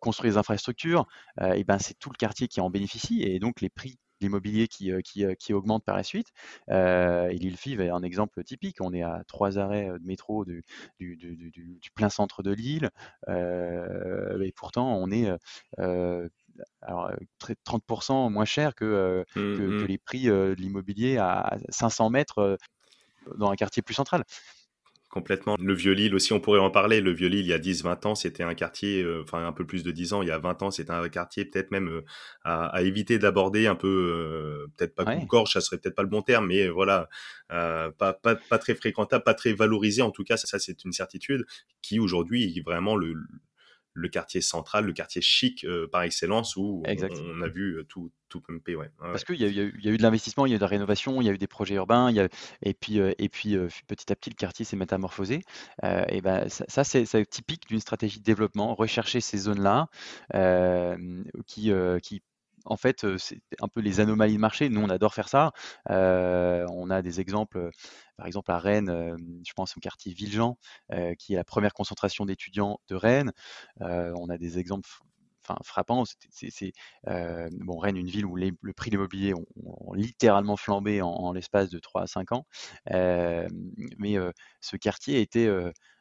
construire les infrastructures, et ben c'est tout le quartier qui en bénéficie et donc les prix l'immobilier qui, qui, qui, augmente par la suite. et l'île Five est un exemple typique. On est à trois arrêts de métro du, du, du, du plein centre de l'île. et pourtant, on est alors, 30% moins cher que, mmh, que, que, mmh. les prix de l'immobilier à 500 mètres dans un quartier plus central. Complètement. Le Vieux-Lille aussi, on pourrait en parler. Le Vieux-Lille, il y a 10-20 ans, c'était un quartier, euh, enfin un peu plus de 10 ans, il y a 20 ans, c'était un quartier peut-être même euh, à, éviter d'aborder un peu, euh, peut-être pas ouais. gorge, ça serait peut-être pas le bon terme, mais voilà, pas, pas, pas, très fréquentable, pas très valorisé en tout cas, ça, ça c'est une certitude, qui aujourd'hui vraiment le, le quartier central, le quartier chic par excellence où on, a vu tout, tout pumper. Ouais. Parce qu'il y, y, a eu de l'investissement, il y a eu de la rénovation, il y a eu des projets urbains, il y a, et puis, et puis petit à petit, le quartier s'est métamorphosé. et ben, ça, c'est typique d'une stratégie de développement, rechercher ces zones-là qui, qui en fait, c'est un peu les anomalies de marché. Nous, on adore faire ça. on a des exemples, par exemple à Rennes, je pense au quartier Villejean, qui est la première concentration d'étudiants de Rennes. on a des exemples enfin, Rennes, une ville où le prix de l'immobilier ont, littéralement flambé en, l'espace de 3 à 5 ans. mais ce quartier était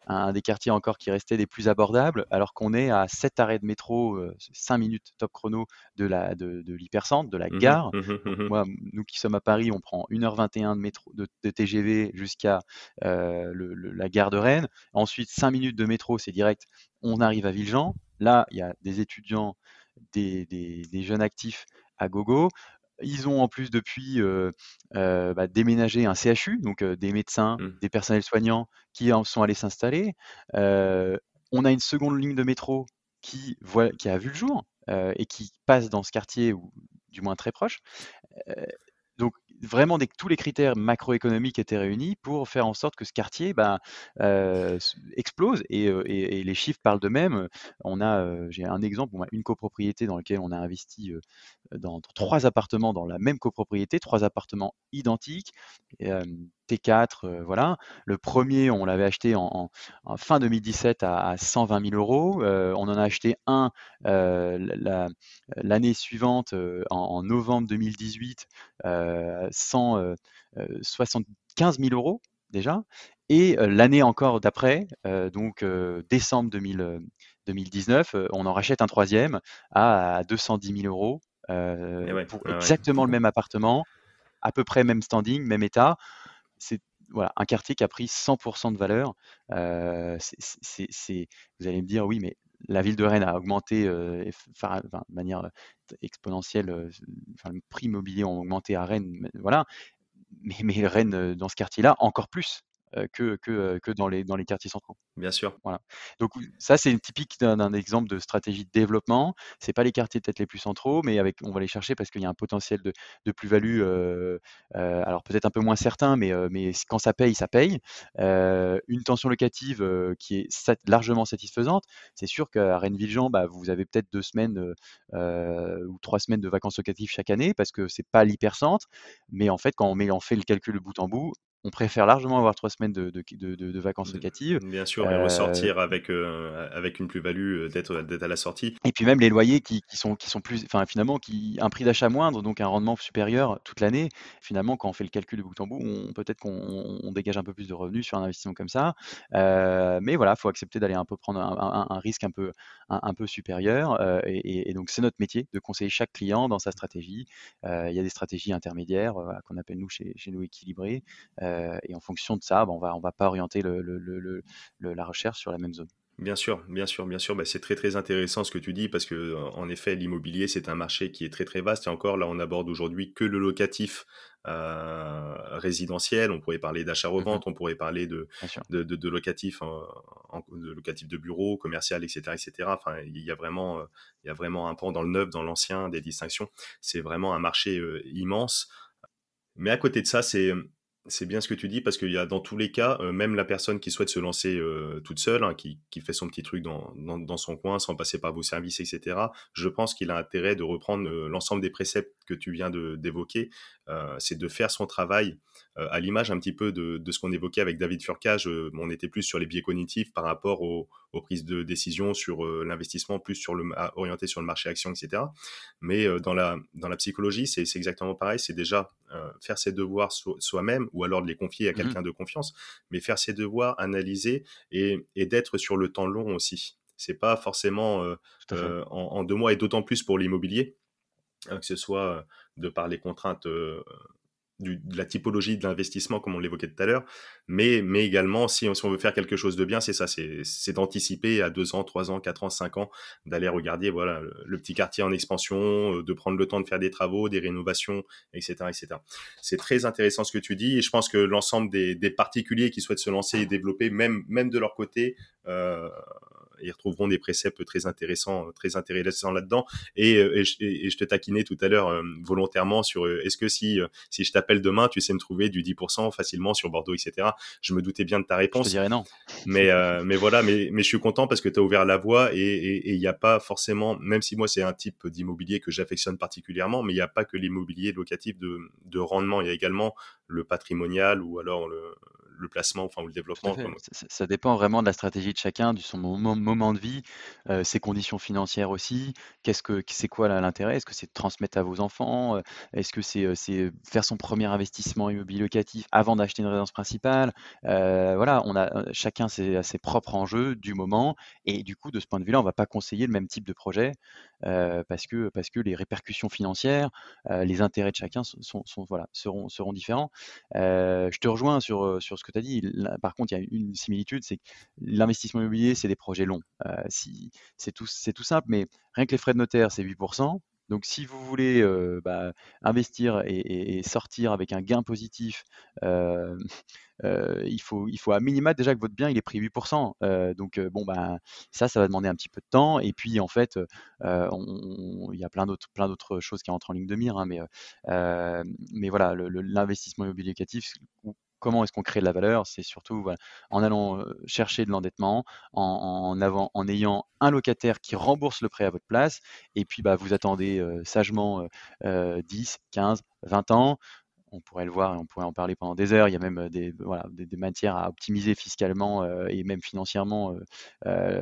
un des quartiers encore qui restait des plus abordables, alors qu'on est à 7 arrêts de métro, 5 minutes top chrono de la de, l'hypercentre, de la mmh gare. Mmh mmh moi, nous qui sommes à Paris, on prend 1h21 de, métro, de, TGV jusqu'à la gare de Rennes. Ensuite, 5 minutes de métro, c'est direct, on arrive à Villejean. Là, il y a des étudiants, des, des jeunes actifs à gogo. Ils ont en plus depuis bah, déménagé un CHU, donc des médecins, mmh. des personnels soignants qui en sont allés s'installer. on a une seconde ligne de métro qui, qui a vu le jour et qui passe dans ce quartier, ou du moins très proche. Vraiment que tous les critères macroéconomiques étaient réunis pour faire en sorte que ce quartier ben, explose et, les chiffres parlent d'eux-mêmes. On a, j'ai un exemple, on une copropriété dans laquelle on a investi dans trois appartements dans la même copropriété, trois appartements identiques, T4, voilà. Le premier, on l'avait acheté en, fin 2017 à, 120 000 euros. on en a acheté un l'année suivante, en, novembre 2018, 175 000 euros déjà. Et l'année encore d'après, donc décembre 2019, on en rachète un troisième à 210 000 euros pour exactement le même appartement, à peu près même standing, même état. C'est un quartier qui a pris 100% de valeur. vous allez me dire, oui, mais la ville de Rennes a augmenté de manière exponentielle, le prix immobilier a augmenté à Rennes, mais Rennes, dans ce quartier-là, encore plus que, que, que dans, les, dans les quartiers centraux. Bien sûr. Voilà. Donc ça, c'est typique d'un exemple de stratégie de développement. C'est pas les quartiers peut-être les plus centraux, mais avec, on va les chercher parce qu'il y a un potentiel de, de plus-value. Euh, euh, alors peut-être un peu moins certain, mais, euh, mais quand ça paye, ça paye. une tension locative qui est largement satisfaisante. C'est sûr qu'à Rennes-Villejean, bah, vous avez peut-être deux semaines ou trois semaines de vacances locatives chaque année parce que c'est pas l'hypercentre. Mais en fait, quand on, met, on fait le calcul de bout en bout, on préfère largement avoir trois semaines de, de, vacances mmh, locatives. Bien sûr, et ressortir avec, euh, avec une plus-value d'être, d'être à la sortie. Et puis même les loyers qui, sont, qui sont plus, enfin finalement, qui, un prix d'achat moindre, donc un rendement supérieur toute l'année. Finalement, quand on fait le calcul de bout en bout, on, peut-être qu'on dégage un peu plus de revenus sur un investissement comme ça. mais voilà, il faut accepter d'aller un peu prendre un, risque un peu, un, peu supérieur. Et, donc c'est notre métier de conseiller chaque client dans sa stratégie. Il y a des stratégies intermédiaires qu'on appelle nous chez, chez nous équilibrées. Euh, et en fonction de ça, bah, on va on va pas orienter la recherche sur la même zone. Bien sûr, bien sûr, bien sûr. Bah, c'est très très intéressant ce que tu dis parce que en effet, l'immobilier c'est un marché qui est très très vaste. Et encore là, on aborde aujourd'hui que le locatif euh, résidentiel. On pourrait parler d'achat-revente, mmh on pourrait parler de de, de, locatif, de locatif de bureau, commercial, etc., etc. Enfin, il y a vraiment il y a vraiment un pan dans le neuf, dans l'ancien, des distinctions. C'est vraiment un marché immense. Mais à côté de ça, c'est c'est bien ce que tu dis parce qu'il y a dans tous les cas, euh, même la personne qui souhaite se lancer euh, toute seule, hein, qui, fait son petit truc dans, son coin sans passer par vos services, etc. Je pense qu'il a intérêt de reprendre euh, l'ensemble des préceptes que tu viens d'évoquer. c'est de faire son travail à l'image un petit peu de, de ce qu'on évoquait avec David Furcage. on était plus sur les biais cognitifs par rapport aux, aux prises de décision sur l'investissement, plus sur le orienté sur le marché action, etc. Mais dans la dans la psychologie, c'est exactement pareil. C'est déjà faire ses devoirs soi-même ou alors de les confier à mmh quelqu'un de confiance, mais faire ses devoirs, analyser et, d'être sur le temps long aussi. C'est pas forcément euh, euh, en, deux mois et d'autant plus pour l'immobilier, hein, que ce soit de par les contraintes euh, de la typologie de l'investissement, comme on l'évoquait tout à l'heure, mais, mais également, si on, veut faire quelque chose de bien, c'est ça, c'est d'anticiper à deux ans, trois ans, quatre ans, cinq ans, d'aller regarder voilà, le, petit quartier en expansion, euh, de prendre le temps de faire des travaux, des rénovations, etc. etc. C'est très intéressant ce que tu dis, et je pense que l'ensemble des, des, particuliers qui souhaitent se lancer et développer, même, même de leur côté, euh, ils retrouveront des préceptes très intéressants, très intéressants là-dedans. Et, et, je te taquinais tout à l'heure volontairement sur est-ce que si si je t'appelle demain, tu sais me trouver du 10% facilement sur Bordeaux, etc. Je me doutais bien de ta réponse. Je dirais non. Mais mais voilà, mais mais je suis content parce que tu as ouvert la voie et il n'y a pas forcément, même si moi c'est un type d'immobilier que j'affectionne particulièrement, mais il n'y a pas que l'immobilier locatif de, de rendement, il y a également le patrimonial ou alors le, le placement, enfin ou le développement. Ça, dépend vraiment de la stratégie de chacun, de son moment, de vie, euh, ses conditions financières aussi. Qu'est-ce que c'est quoi l'intérêt? Est-ce que c'est de transmettre à vos enfants euh, Est-ce que c'est euh, faire son premier investissement immobilier locatif avant d'acheter une résidence principale? Voilà, on a chacun ses, ses, propres enjeux du moment et du coup de ce point de vue-là, on ne va pas conseiller le même type de projet parce que parce que les répercussions financières, les intérêts de chacun sont, sont, voilà seront seront différents. je te rejoins sur sur ce que dit. par contre, il y a une similitude, c'est que l'investissement immobilier, c'est des projets longs. Euh, si, c'est tout, simple, mais rien que les frais de notaire, c'est 8%. Donc, si vous voulez euh, bah, investir et, sortir avec un gain positif, euh, il, faut, il faut à minima déjà que votre bien il est pris 8%. donc, bon, bah, ça, ça va demander un petit peu de temps. Et puis, en fait, il y a plein d'autres, plein d'autres choses qui entrent en ligne de mire. Hein, mais, mais voilà, l'investissement immobilier locatif, comment est-ce qu'on crée de la valeur C'est surtout en allant chercher de l'endettement, en, ayant un locataire qui rembourse le prêt à votre place, et puis bah, vous attendez sagement 10, 15, 20 ans. On pourrait le voir on pourrait en parler pendant des heures. Il y a même des, des, matières à optimiser fiscalement et même financièrement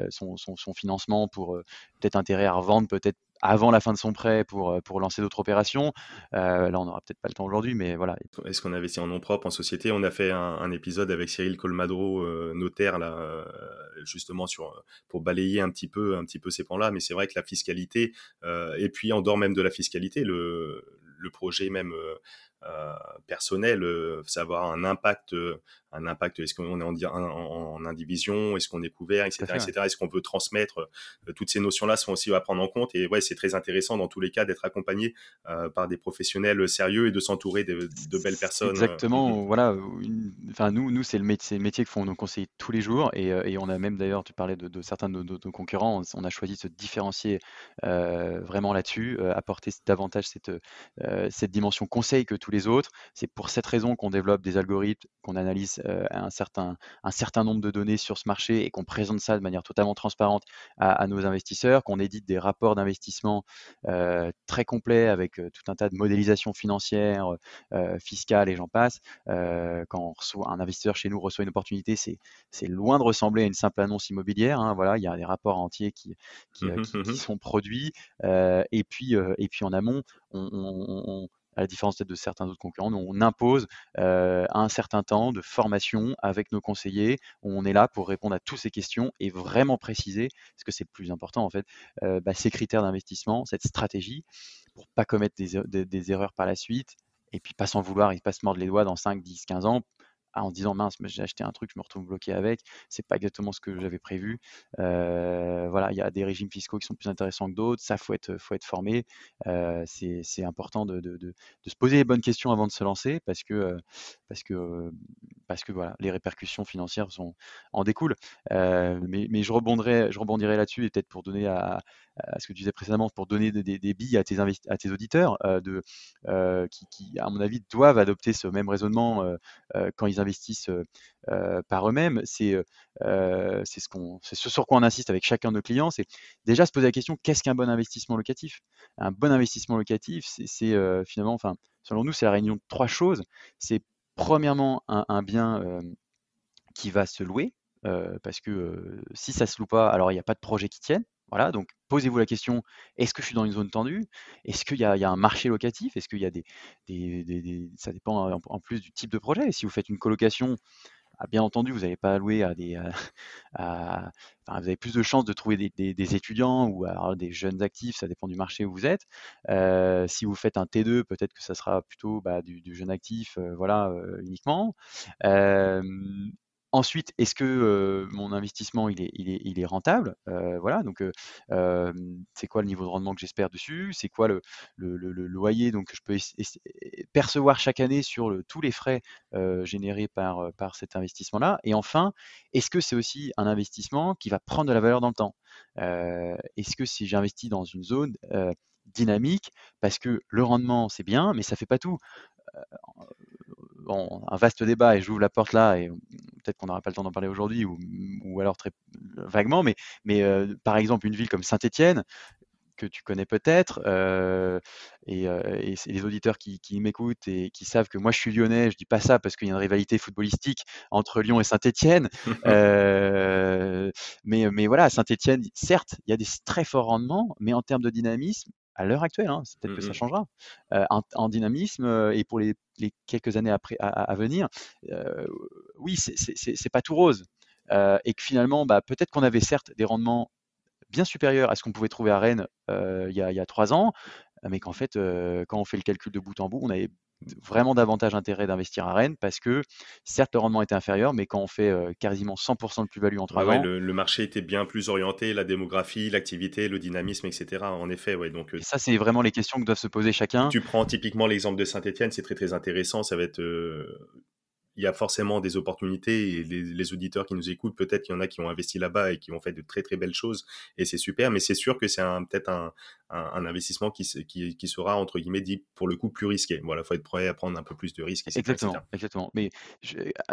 son, son, financement pour peut-être intérêt à revendre peut-être avant la fin de son prêt pour, euh, pour lancer d'autres opérations. Euh, là, on n'aura peut-être pas le temps aujourd'hui, mais voilà. Est-ce qu'on investit en nom propre, en société On a fait un, épisode avec Cyril Colmadro, euh, notaire, là, justement sur, pour balayer un petit peu, un petit peu ces pans-là. Mais c'est vrai que la fiscalité, et puis en dehors même de la fiscalité, le, le projet même personnel, ça va avoir un impact un impact Est-ce qu'on est en, en, indivision Est-ce qu'on est couvert, etc., etc. Est-ce qu'on veut transmettre euh, Toutes ces notions-là sont aussi à prendre en compte. Et ouais, c'est très intéressant dans tous les cas d'être accompagné euh, par des professionnels sérieux et de s'entourer de, belles personnes. Euh, exactement. Voilà. Enfin, nous, nous, c'est le métier, métier que font nos conseillers tous les jours. Et, et on a même d'ailleurs, tu parlais de, certains de nos, concurrents, on a choisi de se différencier vraiment là-dessus, apporter davantage cette, cette dimension conseil que tous les autres. C'est pour cette raison qu'on développe des algorithmes, qu'on analyse euh, un, certain, un certain nombre de données sur ce marché et qu'on présente ça de manière totalement transparente à, nos investisseurs, qu'on édite des rapports d'investissement euh, très complets avec euh, tout un tas de modélisations financières, fiscales et j'en passe. quand un investisseur chez nous reçoit une opportunité, c'est loin de ressembler à une simple annonce immobilière. Hein, voilà, il y a des rapports entiers qui, qui, mmh mmh sont produits. et, puis, et puis en amont, on à la différence de certains autres concurrents, on impose un certain temps de formation avec nos conseillers. On est là pour répondre à toutes ces questions et vraiment préciser, ce que c'est le plus important en fait, bah, ces critères d'investissement, cette stratégie, pour pas commettre des, des, erreurs par la suite et puis pas s'en vouloir et pas se mordre les doigts dans 5, 10, 15 ans en disant mince, j'ai acheté un truc, je me retrouve bloqué avec, c'est pas exactement ce que j'avais prévu. Euh, voilà, il y a des régimes fiscaux qui sont plus intéressants que d'autres, ça faut être, faut être formé. Euh, c'est important de, de, de, se poser les bonnes questions avant de se lancer parce que, parce que, parce que voilà, les répercussions financières en découlent. Euh, mais, mais, je rebondirai, je rebondirai là-dessus et peut-être pour donner à, ce que tu disais précédemment, pour donner des, billes à tes, à tes auditeurs euh, de, euh, qui, qui, à mon avis, doivent adopter ce même raisonnement euh, quand ils investissent par eux-mêmes. C'est ce, sur quoi on insiste avec chacun de nos clients. C'est déjà se poser la question qu'est-ce qu'un bon investissement locatif? Un bon investissement locatif, c'est, finalement, selon nous, c'est la réunion de trois choses. C'est premièrement un, bien qui va se louer. parce que si ça se loue pas, alors il n'y a pas de projet qui tienne. Voilà, donc posez-vous la question, est-ce que je suis dans une zone tendue? Est-ce qu'il y, a un marché locatif? Est-ce qu'il y a des, Ça dépend en, plus du type de projet. Si vous faites une colocation, ah, bien entendu, vous n'allez pas allouer à des... À, vous avez plus de chances de trouver des, étudiants ou des jeunes actifs, ça dépend du marché où vous êtes. Euh, si vous faites un T2, peut-être que ça sera plutôt bah, du, jeune actif, euh, voilà, euh, uniquement. Ensuite, est-ce que mon investissement est, rentable? Voilà, donc c'est quoi le niveau de rendement que j'espère dessus? C'est quoi le, loyer? Donc, que je peux percevoir chaque année sur tous les frais générés par, cet investissement-là. Et enfin, est-ce que c'est aussi un investissement qui va prendre de la valeur dans le temps? Est-ce que si j'investis dans une zone dynamique, parce que le rendement c'est bien, mais ça fait pas tout? Un vaste débat et j'ouvre la porte là et peut-être qu'on n'aura pas le temps d'en parler aujourd'hui ou, alors très vaguement, mais, mais euh, par exemple une ville comme Saint-Étienne que tu connais peut-être euh, et, euh, les auditeurs qui, m'écoutent et qui savent que moi je suis lyonnais, je dis pas ça parce qu'il y a une rivalité footballistique entre Lyon et Saint-Étienne, mais, mais voilà, Saint-Étienne, certes, il y a des très forts rendements, mais en termes de dynamisme, à l'heure actuelle, hein, peut-être que ça mmh changera, en, dynamisme et pour les, quelques années après, à, venir, oui, c'est pas tout rose. et que finalement, bah, peut-être qu'on avait certes des rendements bien supérieurs à ce qu'on pouvait trouver à Rennes il y, a, trois ans, mais qu'en fait, quand on fait le calcul de bout en bout, on avait vraiment davantage intérêt d'investir à Rennes parce que certes le rendement était inférieur, mais quand on fait quasiment 100% de plus-value en trois ans, le, marché était bien plus orienté, la démographie, l'activité, le dynamisme, etc. En effet, ouais. Donc ça c'est vraiment les questions que doivent se poser chacun. Tu prends typiquement l'exemple de Saint-Etienne, c'est très très intéressant. Ça va être il y a forcément des opportunités et les, auditeurs qui nous écoutent, peut-être qu'il y en a qui ont investi là-bas et qui ont fait de très très belles choses et c'est super, mais c'est sûr que c'est peut-être un, un, investissement qui, qui, qui, sera entre guillemets dit pour le coup plus risqué. Voilà, faut être prêt à prendre un peu plus de risques. exactement, exactement. Mais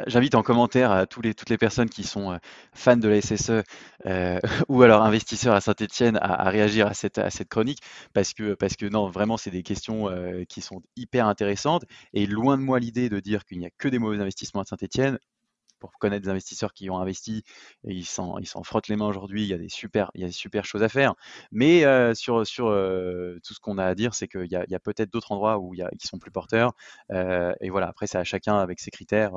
j'invite en commentaire à tous les, toutes les personnes qui sont euh, fans de la SSE euh, ou alors investisseurs à Saint-Etienne à, réagir à cette, à cette chronique parce que, parce que non, vraiment, c'est des questions euh, qui sont hyper intéressantes et loin de moi l'idée de dire qu'il n'y a que des mauvais investissements à Saint-Etienne pour connaître des investisseurs qui ont investi, et ils s'en, ils s'en frottent les mains aujourd'hui. Il y a des super, il y a des super choses à faire. Mais euh, sur, sur euh, tout ce qu'on a à dire, c'est qu'il y a, peut-être d'autres endroits où il y a, qui sont plus porteurs. Euh, et voilà, après, c'est à chacun avec ses critères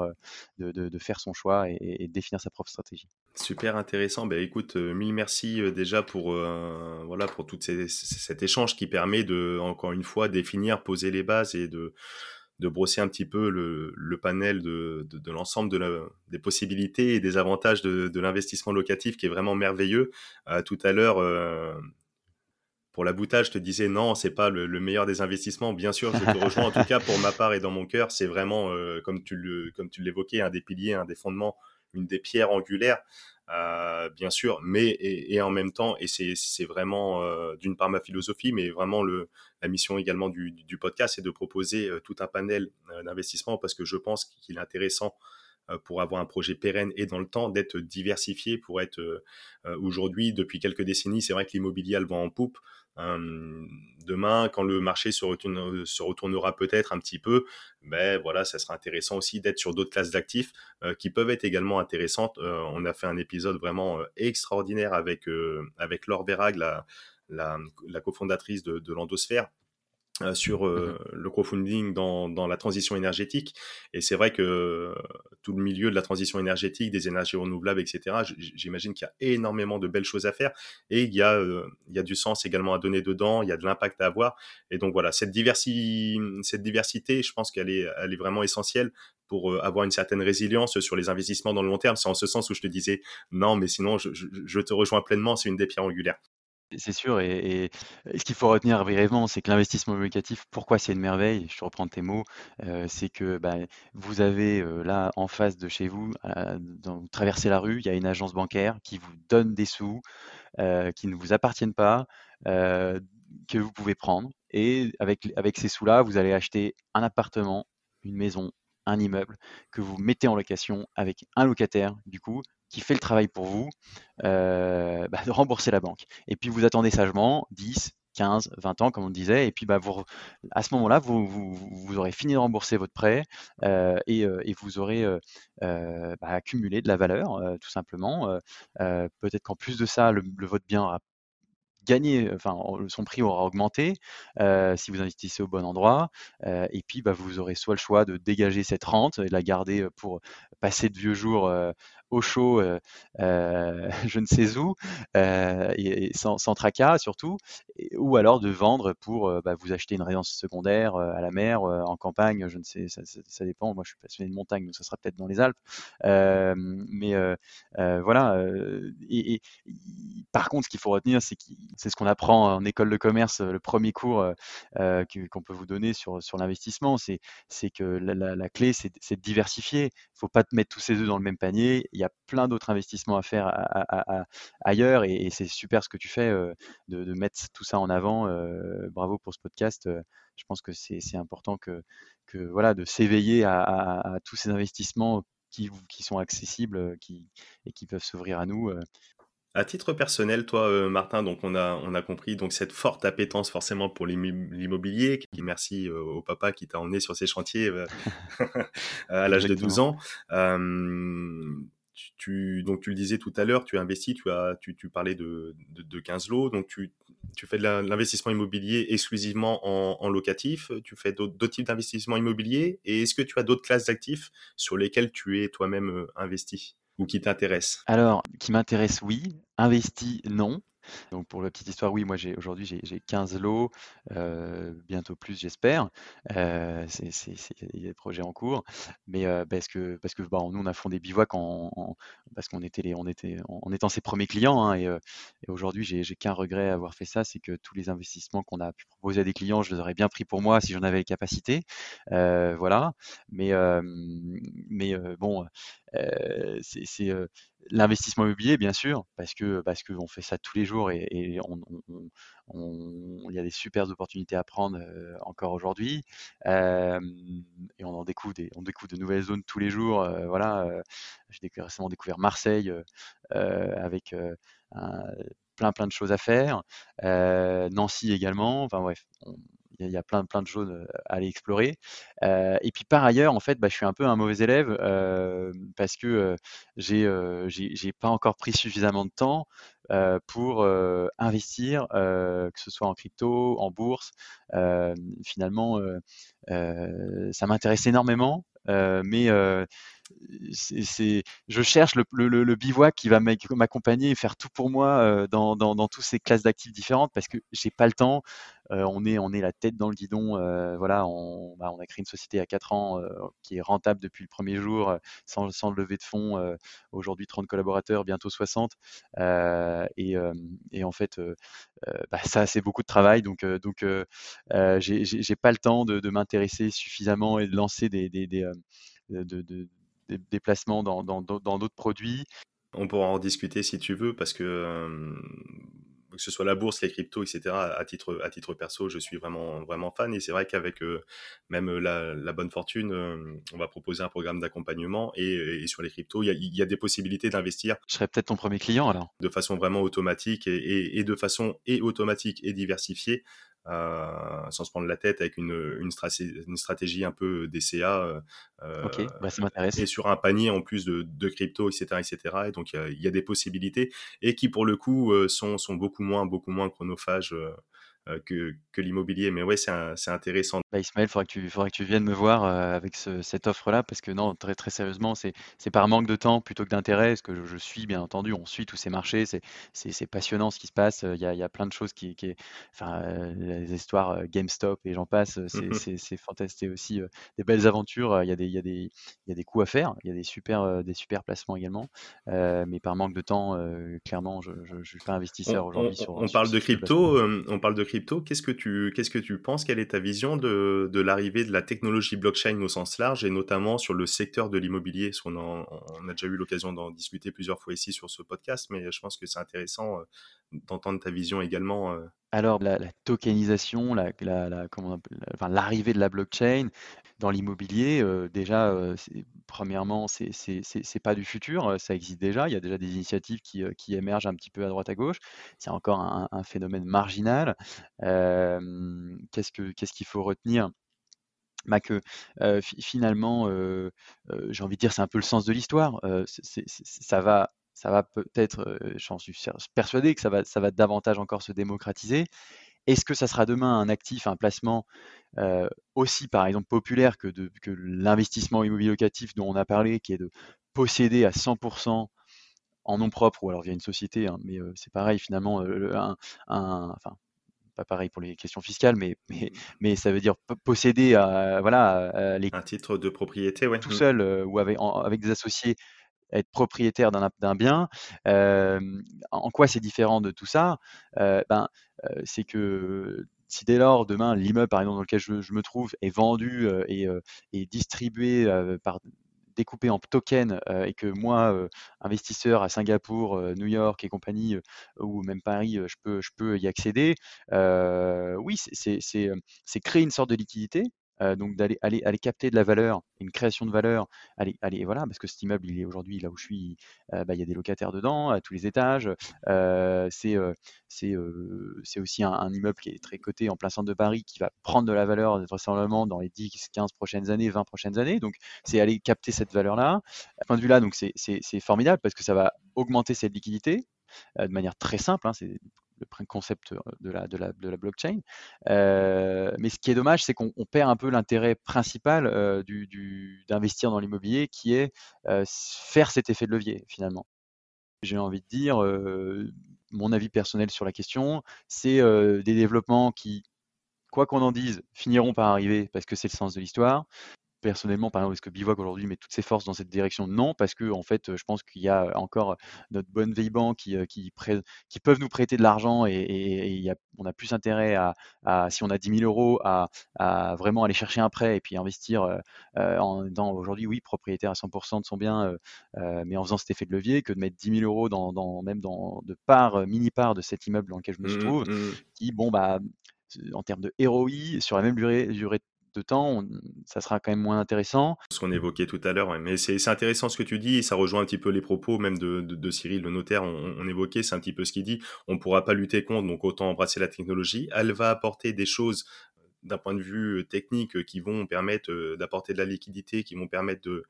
de, de, de faire son choix et, et, définir sa propre stratégie. Super intéressant. Ben, écoute, mille merci déjà pour, voilà, pour tout cet échange qui permet de, encore une fois, définir, poser les bases et de de brosser un petit peu le, panel de, l'ensemble de des possibilités et des avantages de, l'investissement locatif qui est vraiment merveilleux. Euh, tout à l'heure, euh, pour la boutade, je te disais non, c'est pas le, meilleur des investissements. Bien sûr, je te rejoins en tout cas pour ma part et dans mon cœur, c'est vraiment euh, comme tu le comme tu l'évoquais, un des piliers, un des fondements, une des pierres angulaires. Euh, bien sûr, mais et, en même temps, et c'est vraiment euh, d'une part ma philosophie, mais vraiment le, la mission également du, podcast, c'est de proposer euh, tout un panel d'investissement parce que je pense qu'il est intéressant pour avoir un projet pérenne et dans le temps d'être diversifié pour être aujourd'hui depuis quelques décennies c'est vrai que l'immobilier le vent en poupe demain, quand le marché se, retourne, se retournera peut-être un petit peu, ben voilà, ça sera intéressant aussi d'être sur d'autres classes d'actifs euh, qui peuvent être également intéressantes. Euh, on a fait un épisode vraiment euh, extraordinaire avec Laure Verag, la, cofondatrice de l'Endosphère, euh, sur euh, mmh le crowdfunding dans, dans, la transition énergétique. Et c'est vrai que tout le milieu de la transition énergétique, des énergies renouvelables, etc., j'imagine qu'il y a énormément de belles choses à faire et il y, a, euh, il y a du sens également à donner dedans, il y a de l'impact à avoir. Et donc voilà, cette, diversi cette diversité, je pense qu'elle est, elle est vraiment essentielle pour avoir une certaine résilience sur les investissements dans le long terme. C'est en ce sens où je te disais, non, mais sinon, je, je te rejoins pleinement, c'est une des pierres angulaires. C'est sûr, et, ce qu'il faut retenir brièvement, c'est que l'investissement locatif, pourquoi c'est une merveille, je reprends tes mots, c'est que bah, vous avez là en face de chez vous, vous traversez la rue, il y a une agence bancaire qui vous donne des sous qui ne vous appartiennent pas, que vous pouvez prendre, et avec ces sous-là, vous allez acheter un appartement, une maison, un immeuble que vous mettez en location avec un locataire, du coup, qui fait le travail pour vous, euh, bah, de rembourser la banque. Et puis vous attendez sagement 10, 15, 20 ans, comme on disait, et puis bah, à ce moment-là, vous, vous, aurez fini de rembourser votre prêt euh, et, euh, et, vous aurez bah, accumulé de la valeur, tout simplement. Peut-être qu'en plus de ça, le, votre bien aura gagner, enfin, son prix aura augmenté si vous investissez au bon endroit. et puis, vous aurez soit le choix de dégager cette rente et de la garder pour passer de vieux jours au chaud, je ne sais où, et, sans, tracas surtout. Ou alors de vendre pour bah, vous acheter une résidence secondaire à la mer, en campagne, je ne sais, ça, ça, dépend. Moi, je suis passionné de montagne, donc ça sera peut-être dans les Alpes. mais voilà. Et, par contre, ce qu'il faut retenir, c'est c'est ce qu'on apprend en école de commerce, le premier cours qu'on peut vous donner sur, sur l'investissement, c'est que la, la, clé, c'est de diversifier. Il ne faut pas te mettre tous ses œufs dans le même panier. Il y a plein d'autres investissements à faire ailleurs et, c'est super ce que tu fais de, mettre tout ça en avant. bravo pour ce podcast. je pense que c'est important que, que, voilà, de s'éveiller à, tous ces investissements qui, qui sont accessibles qui, et qui peuvent s'ouvrir à nous. À titre personnel, toi, Martin, donc on a, on a compris donc cette forte appétence forcément pour l'immobilier. Merci au papa qui t'a emmené sur ces chantiers à l'âge de 12 ans tu, donc tu le disais tout à l'heure, tu investis, tu, as, tu, tu parlais de, de, 15 lots, donc tu, tu fais de l'investissement immobilier exclusivement en, locatif, tu fais d'autres types d'investissements immobiliers, et est-ce que tu as d'autres classes d'actifs sur lesquelles tu es toi-même euh, investi ou qui t'intéressent? Alors, qui m'intéresse, oui. Investi, non. Donc pour la petite histoire, oui, moi j'ai aujourd'hui j'ai 15 lots, euh, bientôt plus j'espère. Euh, il y a des projets en cours, mais euh, parce que parce que bah, nous on a fondé Bivouac en, parce qu'on était les, on était en, étant ses premiers clients hein, et, et aujourd'hui j'ai qu'un regret à avoir fait ça, c'est que tous les investissements qu'on a pu proposer à des clients, je les aurais bien pris pour moi si j'en avais les capacités, voilà. Mais mais bon, c'est l'investissement immobilier, bien sûr, parce que parce qu'on fait ça tous les jours et, il y a des super opportunités à prendre encore aujourd'hui. et on en découvre on découvre de nouvelles zones tous les jours. voilà, j'ai récemment découvert Marseille avec plein plein de choses à faire. Nancy également. Enfin bref, il y, a plein, de choses à aller explorer. et puis par ailleurs, en fait, bah, je suis un peu un mauvais élève parce que j'ai j'ai pas encore pris suffisamment de temps pour investir, que ce soit en crypto, en bourse. finalement, ça m'intéresse énormément, mais je cherche le, bivouac qui va m'accompagner et faire tout pour moi dans, dans, dans toutes ces classes d'actifs différentes parce que j'ai pas le temps. On est on est la tête dans le guidon. voilà, on, bah, on, a créé une société à 4 ans qui est rentable depuis le premier jour sans, sans lever de fonds. Aujourd'hui 30 collaborateurs, bientôt 60. Et, et, en fait, bah, ça c'est beaucoup de travail. Donc donc j'ai pas le temps de, de m'intéresser suffisamment et de lancer des, des, des de, de, des déplacements dans, dans, dans d'autres produits. On pourra en discuter si tu veux, parce que euh, que ce soit la bourse, les cryptos, etc. À titre, à titre perso, je suis vraiment, vraiment fan. Et c'est vrai qu'avec euh, même la, la, bonne fortune, euh, on va proposer un programme d'accompagnement. Et, et, sur les cryptos, il y a, y a, des possibilités d'investir. Je serais peut-être ton premier client alors. De façon vraiment automatique et, et, et de façon et automatique et diversifiée. Euh, sans se prendre la tête avec une, une, stratégie, une stratégie un peu DCA. Euh, ok, bah, ça m'intéresse. Et sur un panier en plus de, de crypto, etc., etc. Et donc il y, y a, des possibilités et qui pour le coup euh, sont, sont beaucoup moins, beaucoup moins chronophages euh, que, que l'immobilier. Mais ouais, c'est intéressant. Bah, Ismaël, il tu, faudrait que tu viennes me voir euh, avec cette offre-là, parce que non, très, très sérieusement, c'est par manque de temps plutôt que d'intérêt, ce que je, suis, bien entendu, on suit tous ces marchés, c'est passionnant ce qui se passe, il y a, y a plein de choses qui, qui enfin, euh, les histoires GameStop et j'en passe, c'est fantastique aussi, des belles aventures, il y, a des, y, a des, y a des coups à faire, il y a des super, des super placements également, mais par manque de temps, clairement, je ne suis pas investisseur aujourd'hui. On, on, parle de crypto, on parle de crypto, qu'est-ce que tu qu'est-ce que tu penses? Quelle est ta vision de, de l'arrivée de la technologie blockchain au sens large et notamment sur le secteur de l'immobilier? On a déjà eu l'occasion d'en discuter plusieurs fois ici sur ce podcast, mais je pense que c'est intéressant euh, d'entendre ta vision également. Euh. Alors la, tokenisation, la, la, enfin, l'arrivée de la blockchain dans l'immobilier, euh, déjà, premièrement, c'est c'est pas du futur, ça existe déjà. Il y a déjà des initiatives qui, émergent un petit peu à droite à gauche. C'est encore un, phénomène marginal qu'est-ce que qu'est-ce qu'il faut retenir? Bah que finalement, j'ai envie de dire, c'est un peu le sens de l'histoire. ça va, ça va peut-être, j'en suis persuadé que ça va davantage encore se démocratiser. Est-ce que ça sera demain un actif, un placement aussi, par exemple, populaire que, de, que l'investissement immobilier locatif dont on a parlé, qui est de posséder à 100% en nom propre ou alors via une société, hein, mais c'est pareil finalement, un, un, enfin, pas pareil pour les questions fiscales, mais mais Mmh. mais ça veut dire posséder, voilà, les Un titre de propriété, ouais. tout Mmh. seul, ou avec en avec des associés, être propriétaire d'un bien. En quoi c'est différent de tout ça? Ben, c'est que si dès lors, demain, l'immeuble, par exemple, dans lequel je me trouve est vendu, et et distribué, par découpé en tokens, et que moi, investisseur à Singapour, New York et compagnie, ou même Paris, je peux je peux y accéder. Oui, c'est créer une sorte de liquidité, heu, donc d'aller aller aller capter de la valeur, une création de valeur, aller aller voilà, parce que cet immeuble, il est aujourd'hui là où je suis, heu, bah, il y a des locataires dedans, à tous les étages. Heu, c'est, aussi un immeuble qui est très coté en plein centre de Paris, qui va prendre de la valeur vraisemblablement dans les 10-15 prochaines années, 20 prochaines années. Donc c'est aller capter cette valeur-là. À ce point de vue-là, c'est formidable parce que ça va augmenter cette liquidité, de manière très simple, hein. Le concept, de la de la blockchain. Heu, mais ce qui est dommage, c'est qu'on on perd un peu l'intérêt principal, du d'investir dans l'immobilier qui est, faire cet effet de levier, finalement. J'ai envie de dire, mon avis personnel sur la question, c'est, des développements qui, quoi qu'on en dise, finiront par arriver parce que c'est le sens de l'histoire. Personnellement, par exemple, est-ce que Bivouac aujourd'hui met toutes ses forces dans cette direction? Non, parce qu'en fait, heu, je pense qu'il y a encore notre bonne vieille banque qui, heu, qui peuvent nous prêter de l'argent et et et il y a on a plus intérêt à à si on a 10 000 € à à vraiment aller chercher un prêt et puis investir, heu heu, en étant aujourd'hui, oui, propriétaire à 100% de son bien, mais en faisant cet effet de levier que de mettre 10 000 € dans dans même dans de parts, mini-parts de cet immeuble dans lequel je me Mmh trouve, mh. Mmh. qui bon, bah, en termes de ROI sur la même durée durée de temps, on ça sera quand même moins intéressant. Ce qu'on évoquait tout à l'heure. Mais c'est intéressant ce que tu dis et ça rejoint un petit peu les propos même de de de Cyril, le notaire. On évoquait, c'est un petit peu ce qu'il dit. On pourra pas lutter contre, donc autant embrasser la technologie. Elle va apporter des choses d'un point de vue, technique, qui vont permettre, d'apporter de la liquidité, qui vont permettre de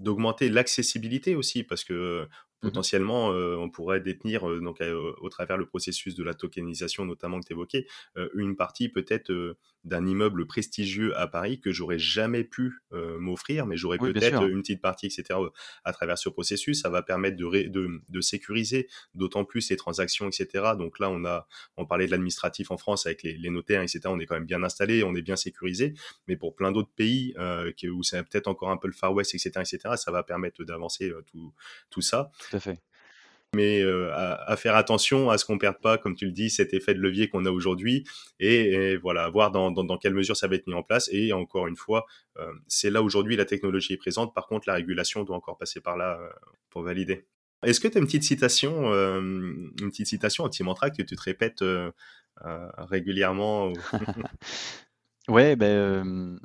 d'augmenter l'accessibilité aussi parce que, potentiellement, heu, on pourrait détenir, heu, donc heu, au travers le processus de la tokenisation notamment que tu évoquais, une partie peut-être, d'un immeuble prestigieux à Paris que j'aurais jamais pu, m'offrir, mais j'aurais Oui, peut-être une petite partie et cetera, heu, à travers ce processus. Ça va permettre de ré de de sécuriser d'autant plus les transactions et cetera. Donc là, on a on parlait de l'administratif en France avec les les notaires et cetera. On est quand même bien installé, on est bien sécurisé. Mais pour plein d'autres pays, où c'est peut-être encore un peu le Far West et cetera et cetera, ça va permettre d'avancer, tout tout ça. À fait. Mais à à faire attention à ce qu'on perde pas, comme tu le dis, cet effet de levier qu'on a aujourd'hui et et voilà, voir dans dans dans quelle mesure ça va être mis en place et encore une fois, c'est là aujourd'hui la technologie est présente. Par contre, la régulation doit encore passer par là, pour valider. Est-ce que tu as une petite citation, hem, une petite citation, un petit mantra que tu te répètes, régulièrement ou? Ouais, hem,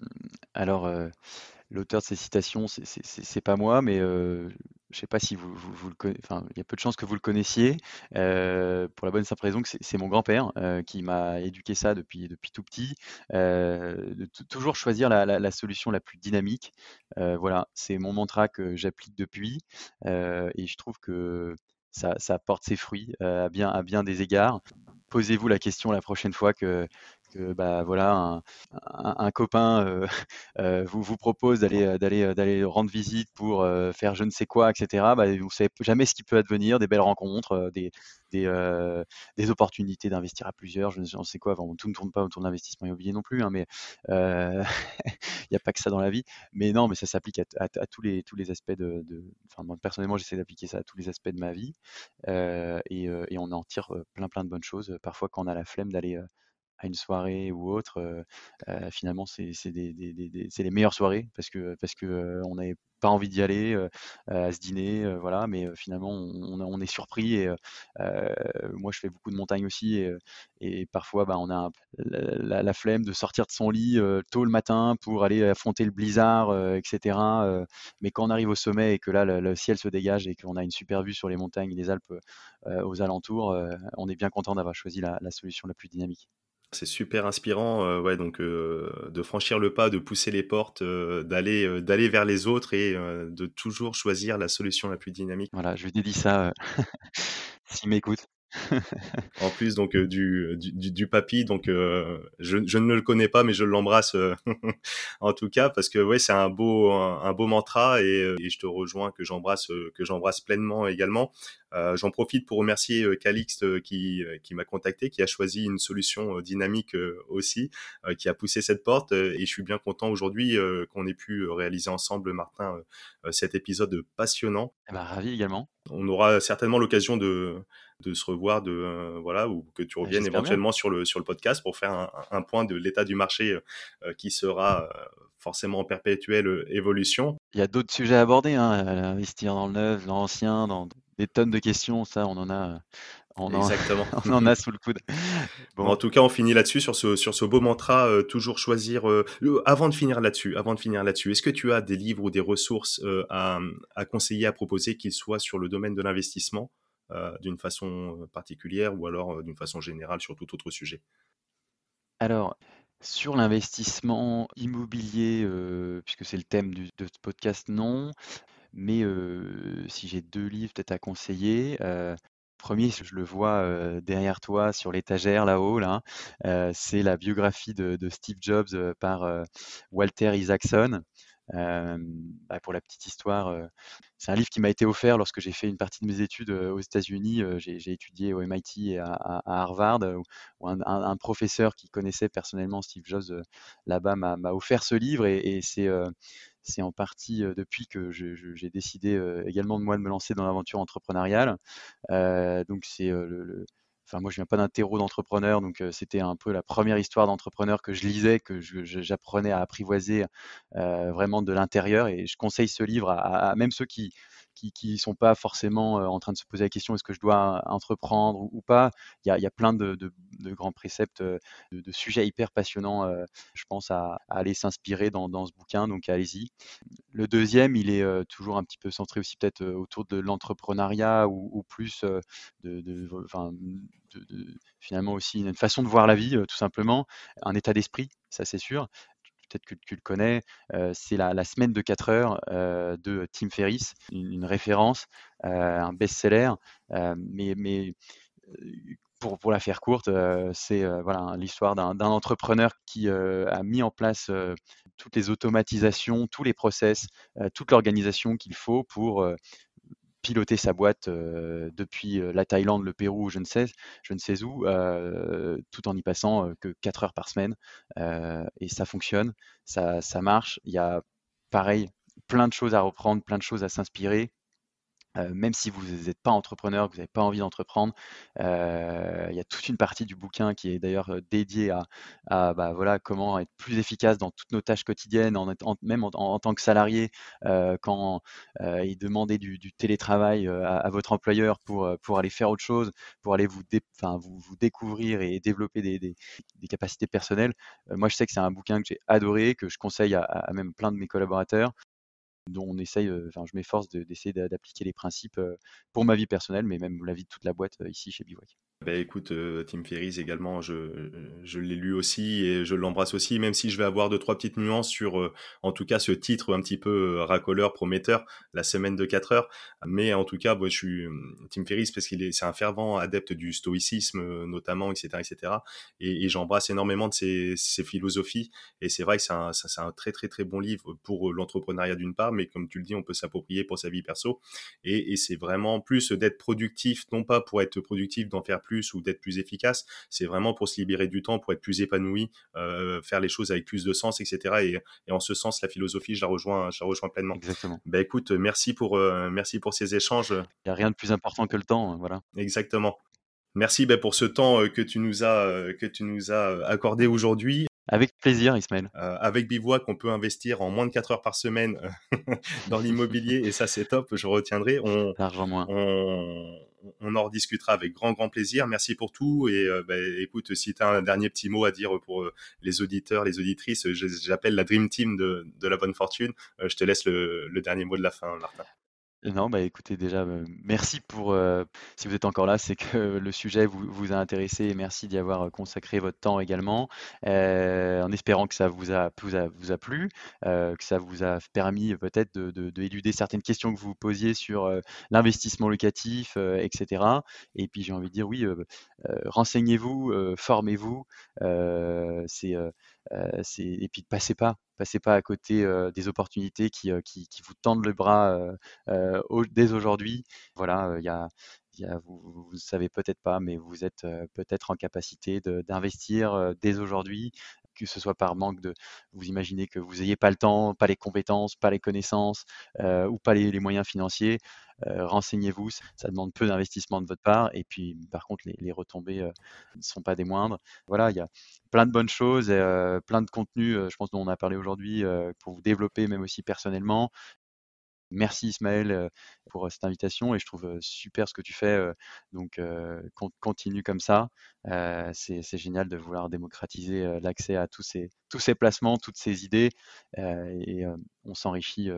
alors, l'auteur de ces citations, c'est pas moi, mais, je sais pas si vous le conna enfin, il y a peu de chances que vous le connaissiez, heu, pour la bonne simple raison que c'est mon grand-père, heu, qui m'a éduqué ça depuis depuis tout petit, heu, de tou toujours choisir la la solution la plus dynamique. Voilà, c'est mon mantra que j'applique depuis, et je trouve que ça ça porte ses fruits, à bien à bien des égards. Posez-vous la question la prochaine fois que que, bah, voilà, un copain, heu heu, vous vous propose d'aller, heu, d'aller, d'aller rendre visite pour, faire je ne sais quoi et cetera, bah, vous savez jamais ce qui peut advenir, des belles rencontres, des des, des opportunités d'investir à plusieurs, je ne sais quoi. Tout ne tourne pas autour de l'investissement immobilier non plus, hein, mais, il y a pas que ça dans la vie. Mais non, mais ça s'applique à tous les tous les aspects de de personnellement, j'essaie d'appliquer ça à tous les aspects de ma vie, et et on en tire, plein, plein de bonnes choses, parfois quand on a la flemme d'aller, à une soirée ou autre, finalement, c'est les meilleures soirées parce que parce on n'avait pas envie d'y aller, à ce dîner, voilà, mais finalement, on est surpris moi, je fais beaucoup de montagne aussi et parfois, bah, on a la flemme de sortir de son lit, tôt le matin pour aller affronter le blizzard, heu, et cetera, heu, mais quand on arrive au sommet et que là, le ciel se dégage et qu'on a une super vue sur les montagnes et les Alpes, aux alentours, on est bien content d'avoir choisi la solution la plus dynamique. C'est super inspirant, heu, ouais, donc heu, de franchir le pas, de pousser les portes, heu, d'aller, heu, d'aller vers les autres et de toujours choisir la solution la plus dynamique. Voilà, je lui dédie ça, s'il m'écoute. En plus donc du, du, du, papy, donc je, je, ne le connais pas, mais je l'embrasse en tout cas parce que ouais, c'est un beau un, beau mantra et, et, je te rejoins que j'embrasse que j'embrasse pleinement également. Euh, J'en profite pour remercier Calixte qui, qui m'a contacté, qui a choisi une solution dynamique aussi, qui a poussé cette porte et je suis bien content aujourd'hui qu'on ait pu réaliser ensemble, Martin, cet épisode passionnant. Ben, ravi également. On aura certainement l'occasion de, de se revoir, de euh, voilà, ou que tu reviennes éventuellement sur le sur le podcast pour faire un, un point de l'état du marché euh, qui sera euh, forcément en perpétuelle évolution. Il y a d'autres sujets à aborder, hein, investir dans le neuf, dans l'ancien, dans des tonnes de questions, ça on en a. On en, Exactement. on en a sous le coude. Bon. En tout cas, on finit là-dessus sur ce sur ce beau mantra toujours choisir. avant de finir là-dessus, avant de finir là-dessus, est-ce que tu as des livres ou des ressources à, à conseiller, à proposer, qu'ils soient sur le domaine de l'investissement? euh, d'une façon particulière ou alors euh, d'une façon générale sur tout autre sujet Alors, sur l'investissement immobilier, euh, puisque c'est le thème de ce podcast, non. Mais si j'ai deux livres peut-être à conseiller, premier, je le vois derrière toi sur l'étagère là-haut, là, c'est la biographie de Steve Jobs par Walter Isaacson. Bah, pour la petite histoire, c'est un livre qui m'a été offert lorsque j'ai fait une partie de mes études aux États-Unis. j'ai étudié au MIT et à, Harvard, où, un, professeur qui connaissait personnellement Steve Jobs là-bas m'a offert ce livre et, c'est en partie depuis que j'ai décidé également de moi de me lancer dans l'aventure entrepreneuriale. donc c'est Enfin, moi, je viens pas d'un terreau d'entrepreneur, donc c'était un peu la première histoire d'entrepreneur que je lisais, que j'apprenais à apprivoiser vraiment de l'intérieur. Et je conseille ce livre à, même ceux qui qui ne sont pas forcément en train de se poser la question est-ce que je dois entreprendre ou, pas? Il y, a, il y a, plein de, de, de grands préceptes, de, sujets hyper passionnants, je pense, à, aller s'inspirer dans, ce bouquin, donc allez-y. Le deuxième, il est toujours un petit peu centré aussi peut-être autour de l'entrepreneuriat ou, plus de, finalement aussi une façon de voir la vie, tout simplement, un état d'esprit, ça c'est sûr peut-être que tu le connais, c'est la, semaine de 4 heures de Tim Ferriss, une, référence, un best-seller, mais pour, la faire courte, c'est voilà l'histoire d'un entrepreneur qui a mis en place toutes les automatisations, tous les process, toute l'organisation qu'il faut pour piloter sa boîte depuis la Thaïlande, le Pérou, je ne sais, je ne sais où, tout en y passant que 4 heures par semaine. et ça fonctionne, ça, ça marche. Il y a pareil, plein de choses à reprendre, plein de choses à s'inspirer même si vous n'êtes pas entrepreneur, que vous n'avez pas envie d'entreprendre, il y a toute une partie du bouquin qui est d'ailleurs dédiée à, bah, voilà, comment être plus efficace dans toutes nos tâches quotidiennes, en, même en, tant que salarié, quand il demandait du, télétravail à, votre employeur pour, pour aller faire autre chose, pour aller vous, découvrir et développer des, capacités personnelles. moi, je sais que c'est un bouquin que j'ai adoré, que je conseille à, même plein de mes collaborateurs dont on essaye, enfin, je m'efforce d'essayer d'appliquer les principes pour ma vie personnelle, mais même la vie de toute la boîte ici chez Bivouac. Bah écoute, euh, Tim Ferriss également, je, je l'ai lu aussi et je l'embrasse aussi, même si je vais avoir deux trois petites nuances sur, euh, en tout cas, ce titre un petit peu euh, racoleur, prometteur, la semaine de 4 heures. Mais en tout cas, moi, je suis Tim Ferriss parce qu'il est, c'est un fervent adepte du stoïcisme, notamment, etc., etc. Et, et j'embrasse énormément de ses, ses philosophies. Et c'est vrai que c'est un, c'est un très très très bon livre pour l'entrepreneuriat d'une part, mais comme tu le dis, on peut s'approprier pour sa vie perso. Et, et c'est vraiment plus d'être productif, non pas pour être productif, d'en faire plus plus ou d'être plus efficace. C'est vraiment pour se libérer du temps, pour être plus épanoui, euh, faire les choses avec plus de sens, etc. Et, en ce sens, la philosophie, je la rejoins, je la rejoins pleinement. Exactement. Ben écoute, merci pour, euh, merci pour ces échanges. Il n'y a rien de plus important que le temps, voilà. Exactement. Merci ben, pour ce temps euh, que tu nous as, que tu nous as accordé aujourd'hui. Avec plaisir, Ismaël. Euh, avec Bivouac, on peut investir en moins de 4 heures par semaine dans l'immobilier et ça, c'est top. Je retiendrai. On, moins. On, on en rediscutera avec grand grand plaisir. Merci pour tout et euh, bah, écoute, si tu as un dernier petit mot à dire pour euh, les auditeurs, les auditrices, j'appelle la Dream Team de, de la bonne fortune. Euh, je te laisse le, le, dernier mot de la fin, Martin. Non, bah, écoutez déjà, heu, merci pour, heu, si vous êtes encore là, c'est que le sujet vous vous a intéressé et merci d'y avoir, heu, consacré votre temps également, en espérant que ça vous a vous a vous a plu, que ça vous a permis peut-être de de d'éluder certaines questions que vous posiez sur, l'investissement locatif, heu, et puis j'ai envie de dire oui, renseignez-vous, formez-vous, c'est et puis passez pas passez pas à côté, des opportunités qui, qui vous tendent le bras, dès aujourd'hui. Voilà, il y a, vous ne savez peut-être pas, mais vous êtes peut-être en capacité d'investir dès aujourd'hui, que ce soit par manque de, vous imaginez que vous n'ayez pas le temps, pas les compétences, pas les connaissances euh, ou pas les, moyens financiers. euh, renseignez-vous, ça, demande peu d'investissement de votre part et puis par contre les, retombées euh, ne sont pas des moindres. Voilà, il y a plein de bonnes choses, et, plein de contenus, je pense dont on a parlé aujourd'hui pour vous développer même aussi personnellement. Merci Ismaël euh, pour euh, cette invitation et je trouve euh, super ce que tu fais. Donc con- continue comme ça. C'est génial de vouloir démocratiser l'accès à tous ces, tous ces placements, toutes ces idées et on s'enrichit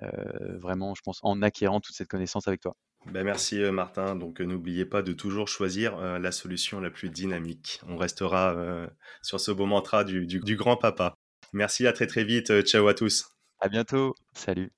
vraiment, je pense, en acquérant toute cette connaissance avec toi. Ben merci Martin. Donc n'oubliez pas de toujours choisir euh, la solution la plus dynamique. On restera euh, sur ce beau mantra du, du, du grand papa. Merci, à très très vite. Ciao à tous. À bientôt. Salut.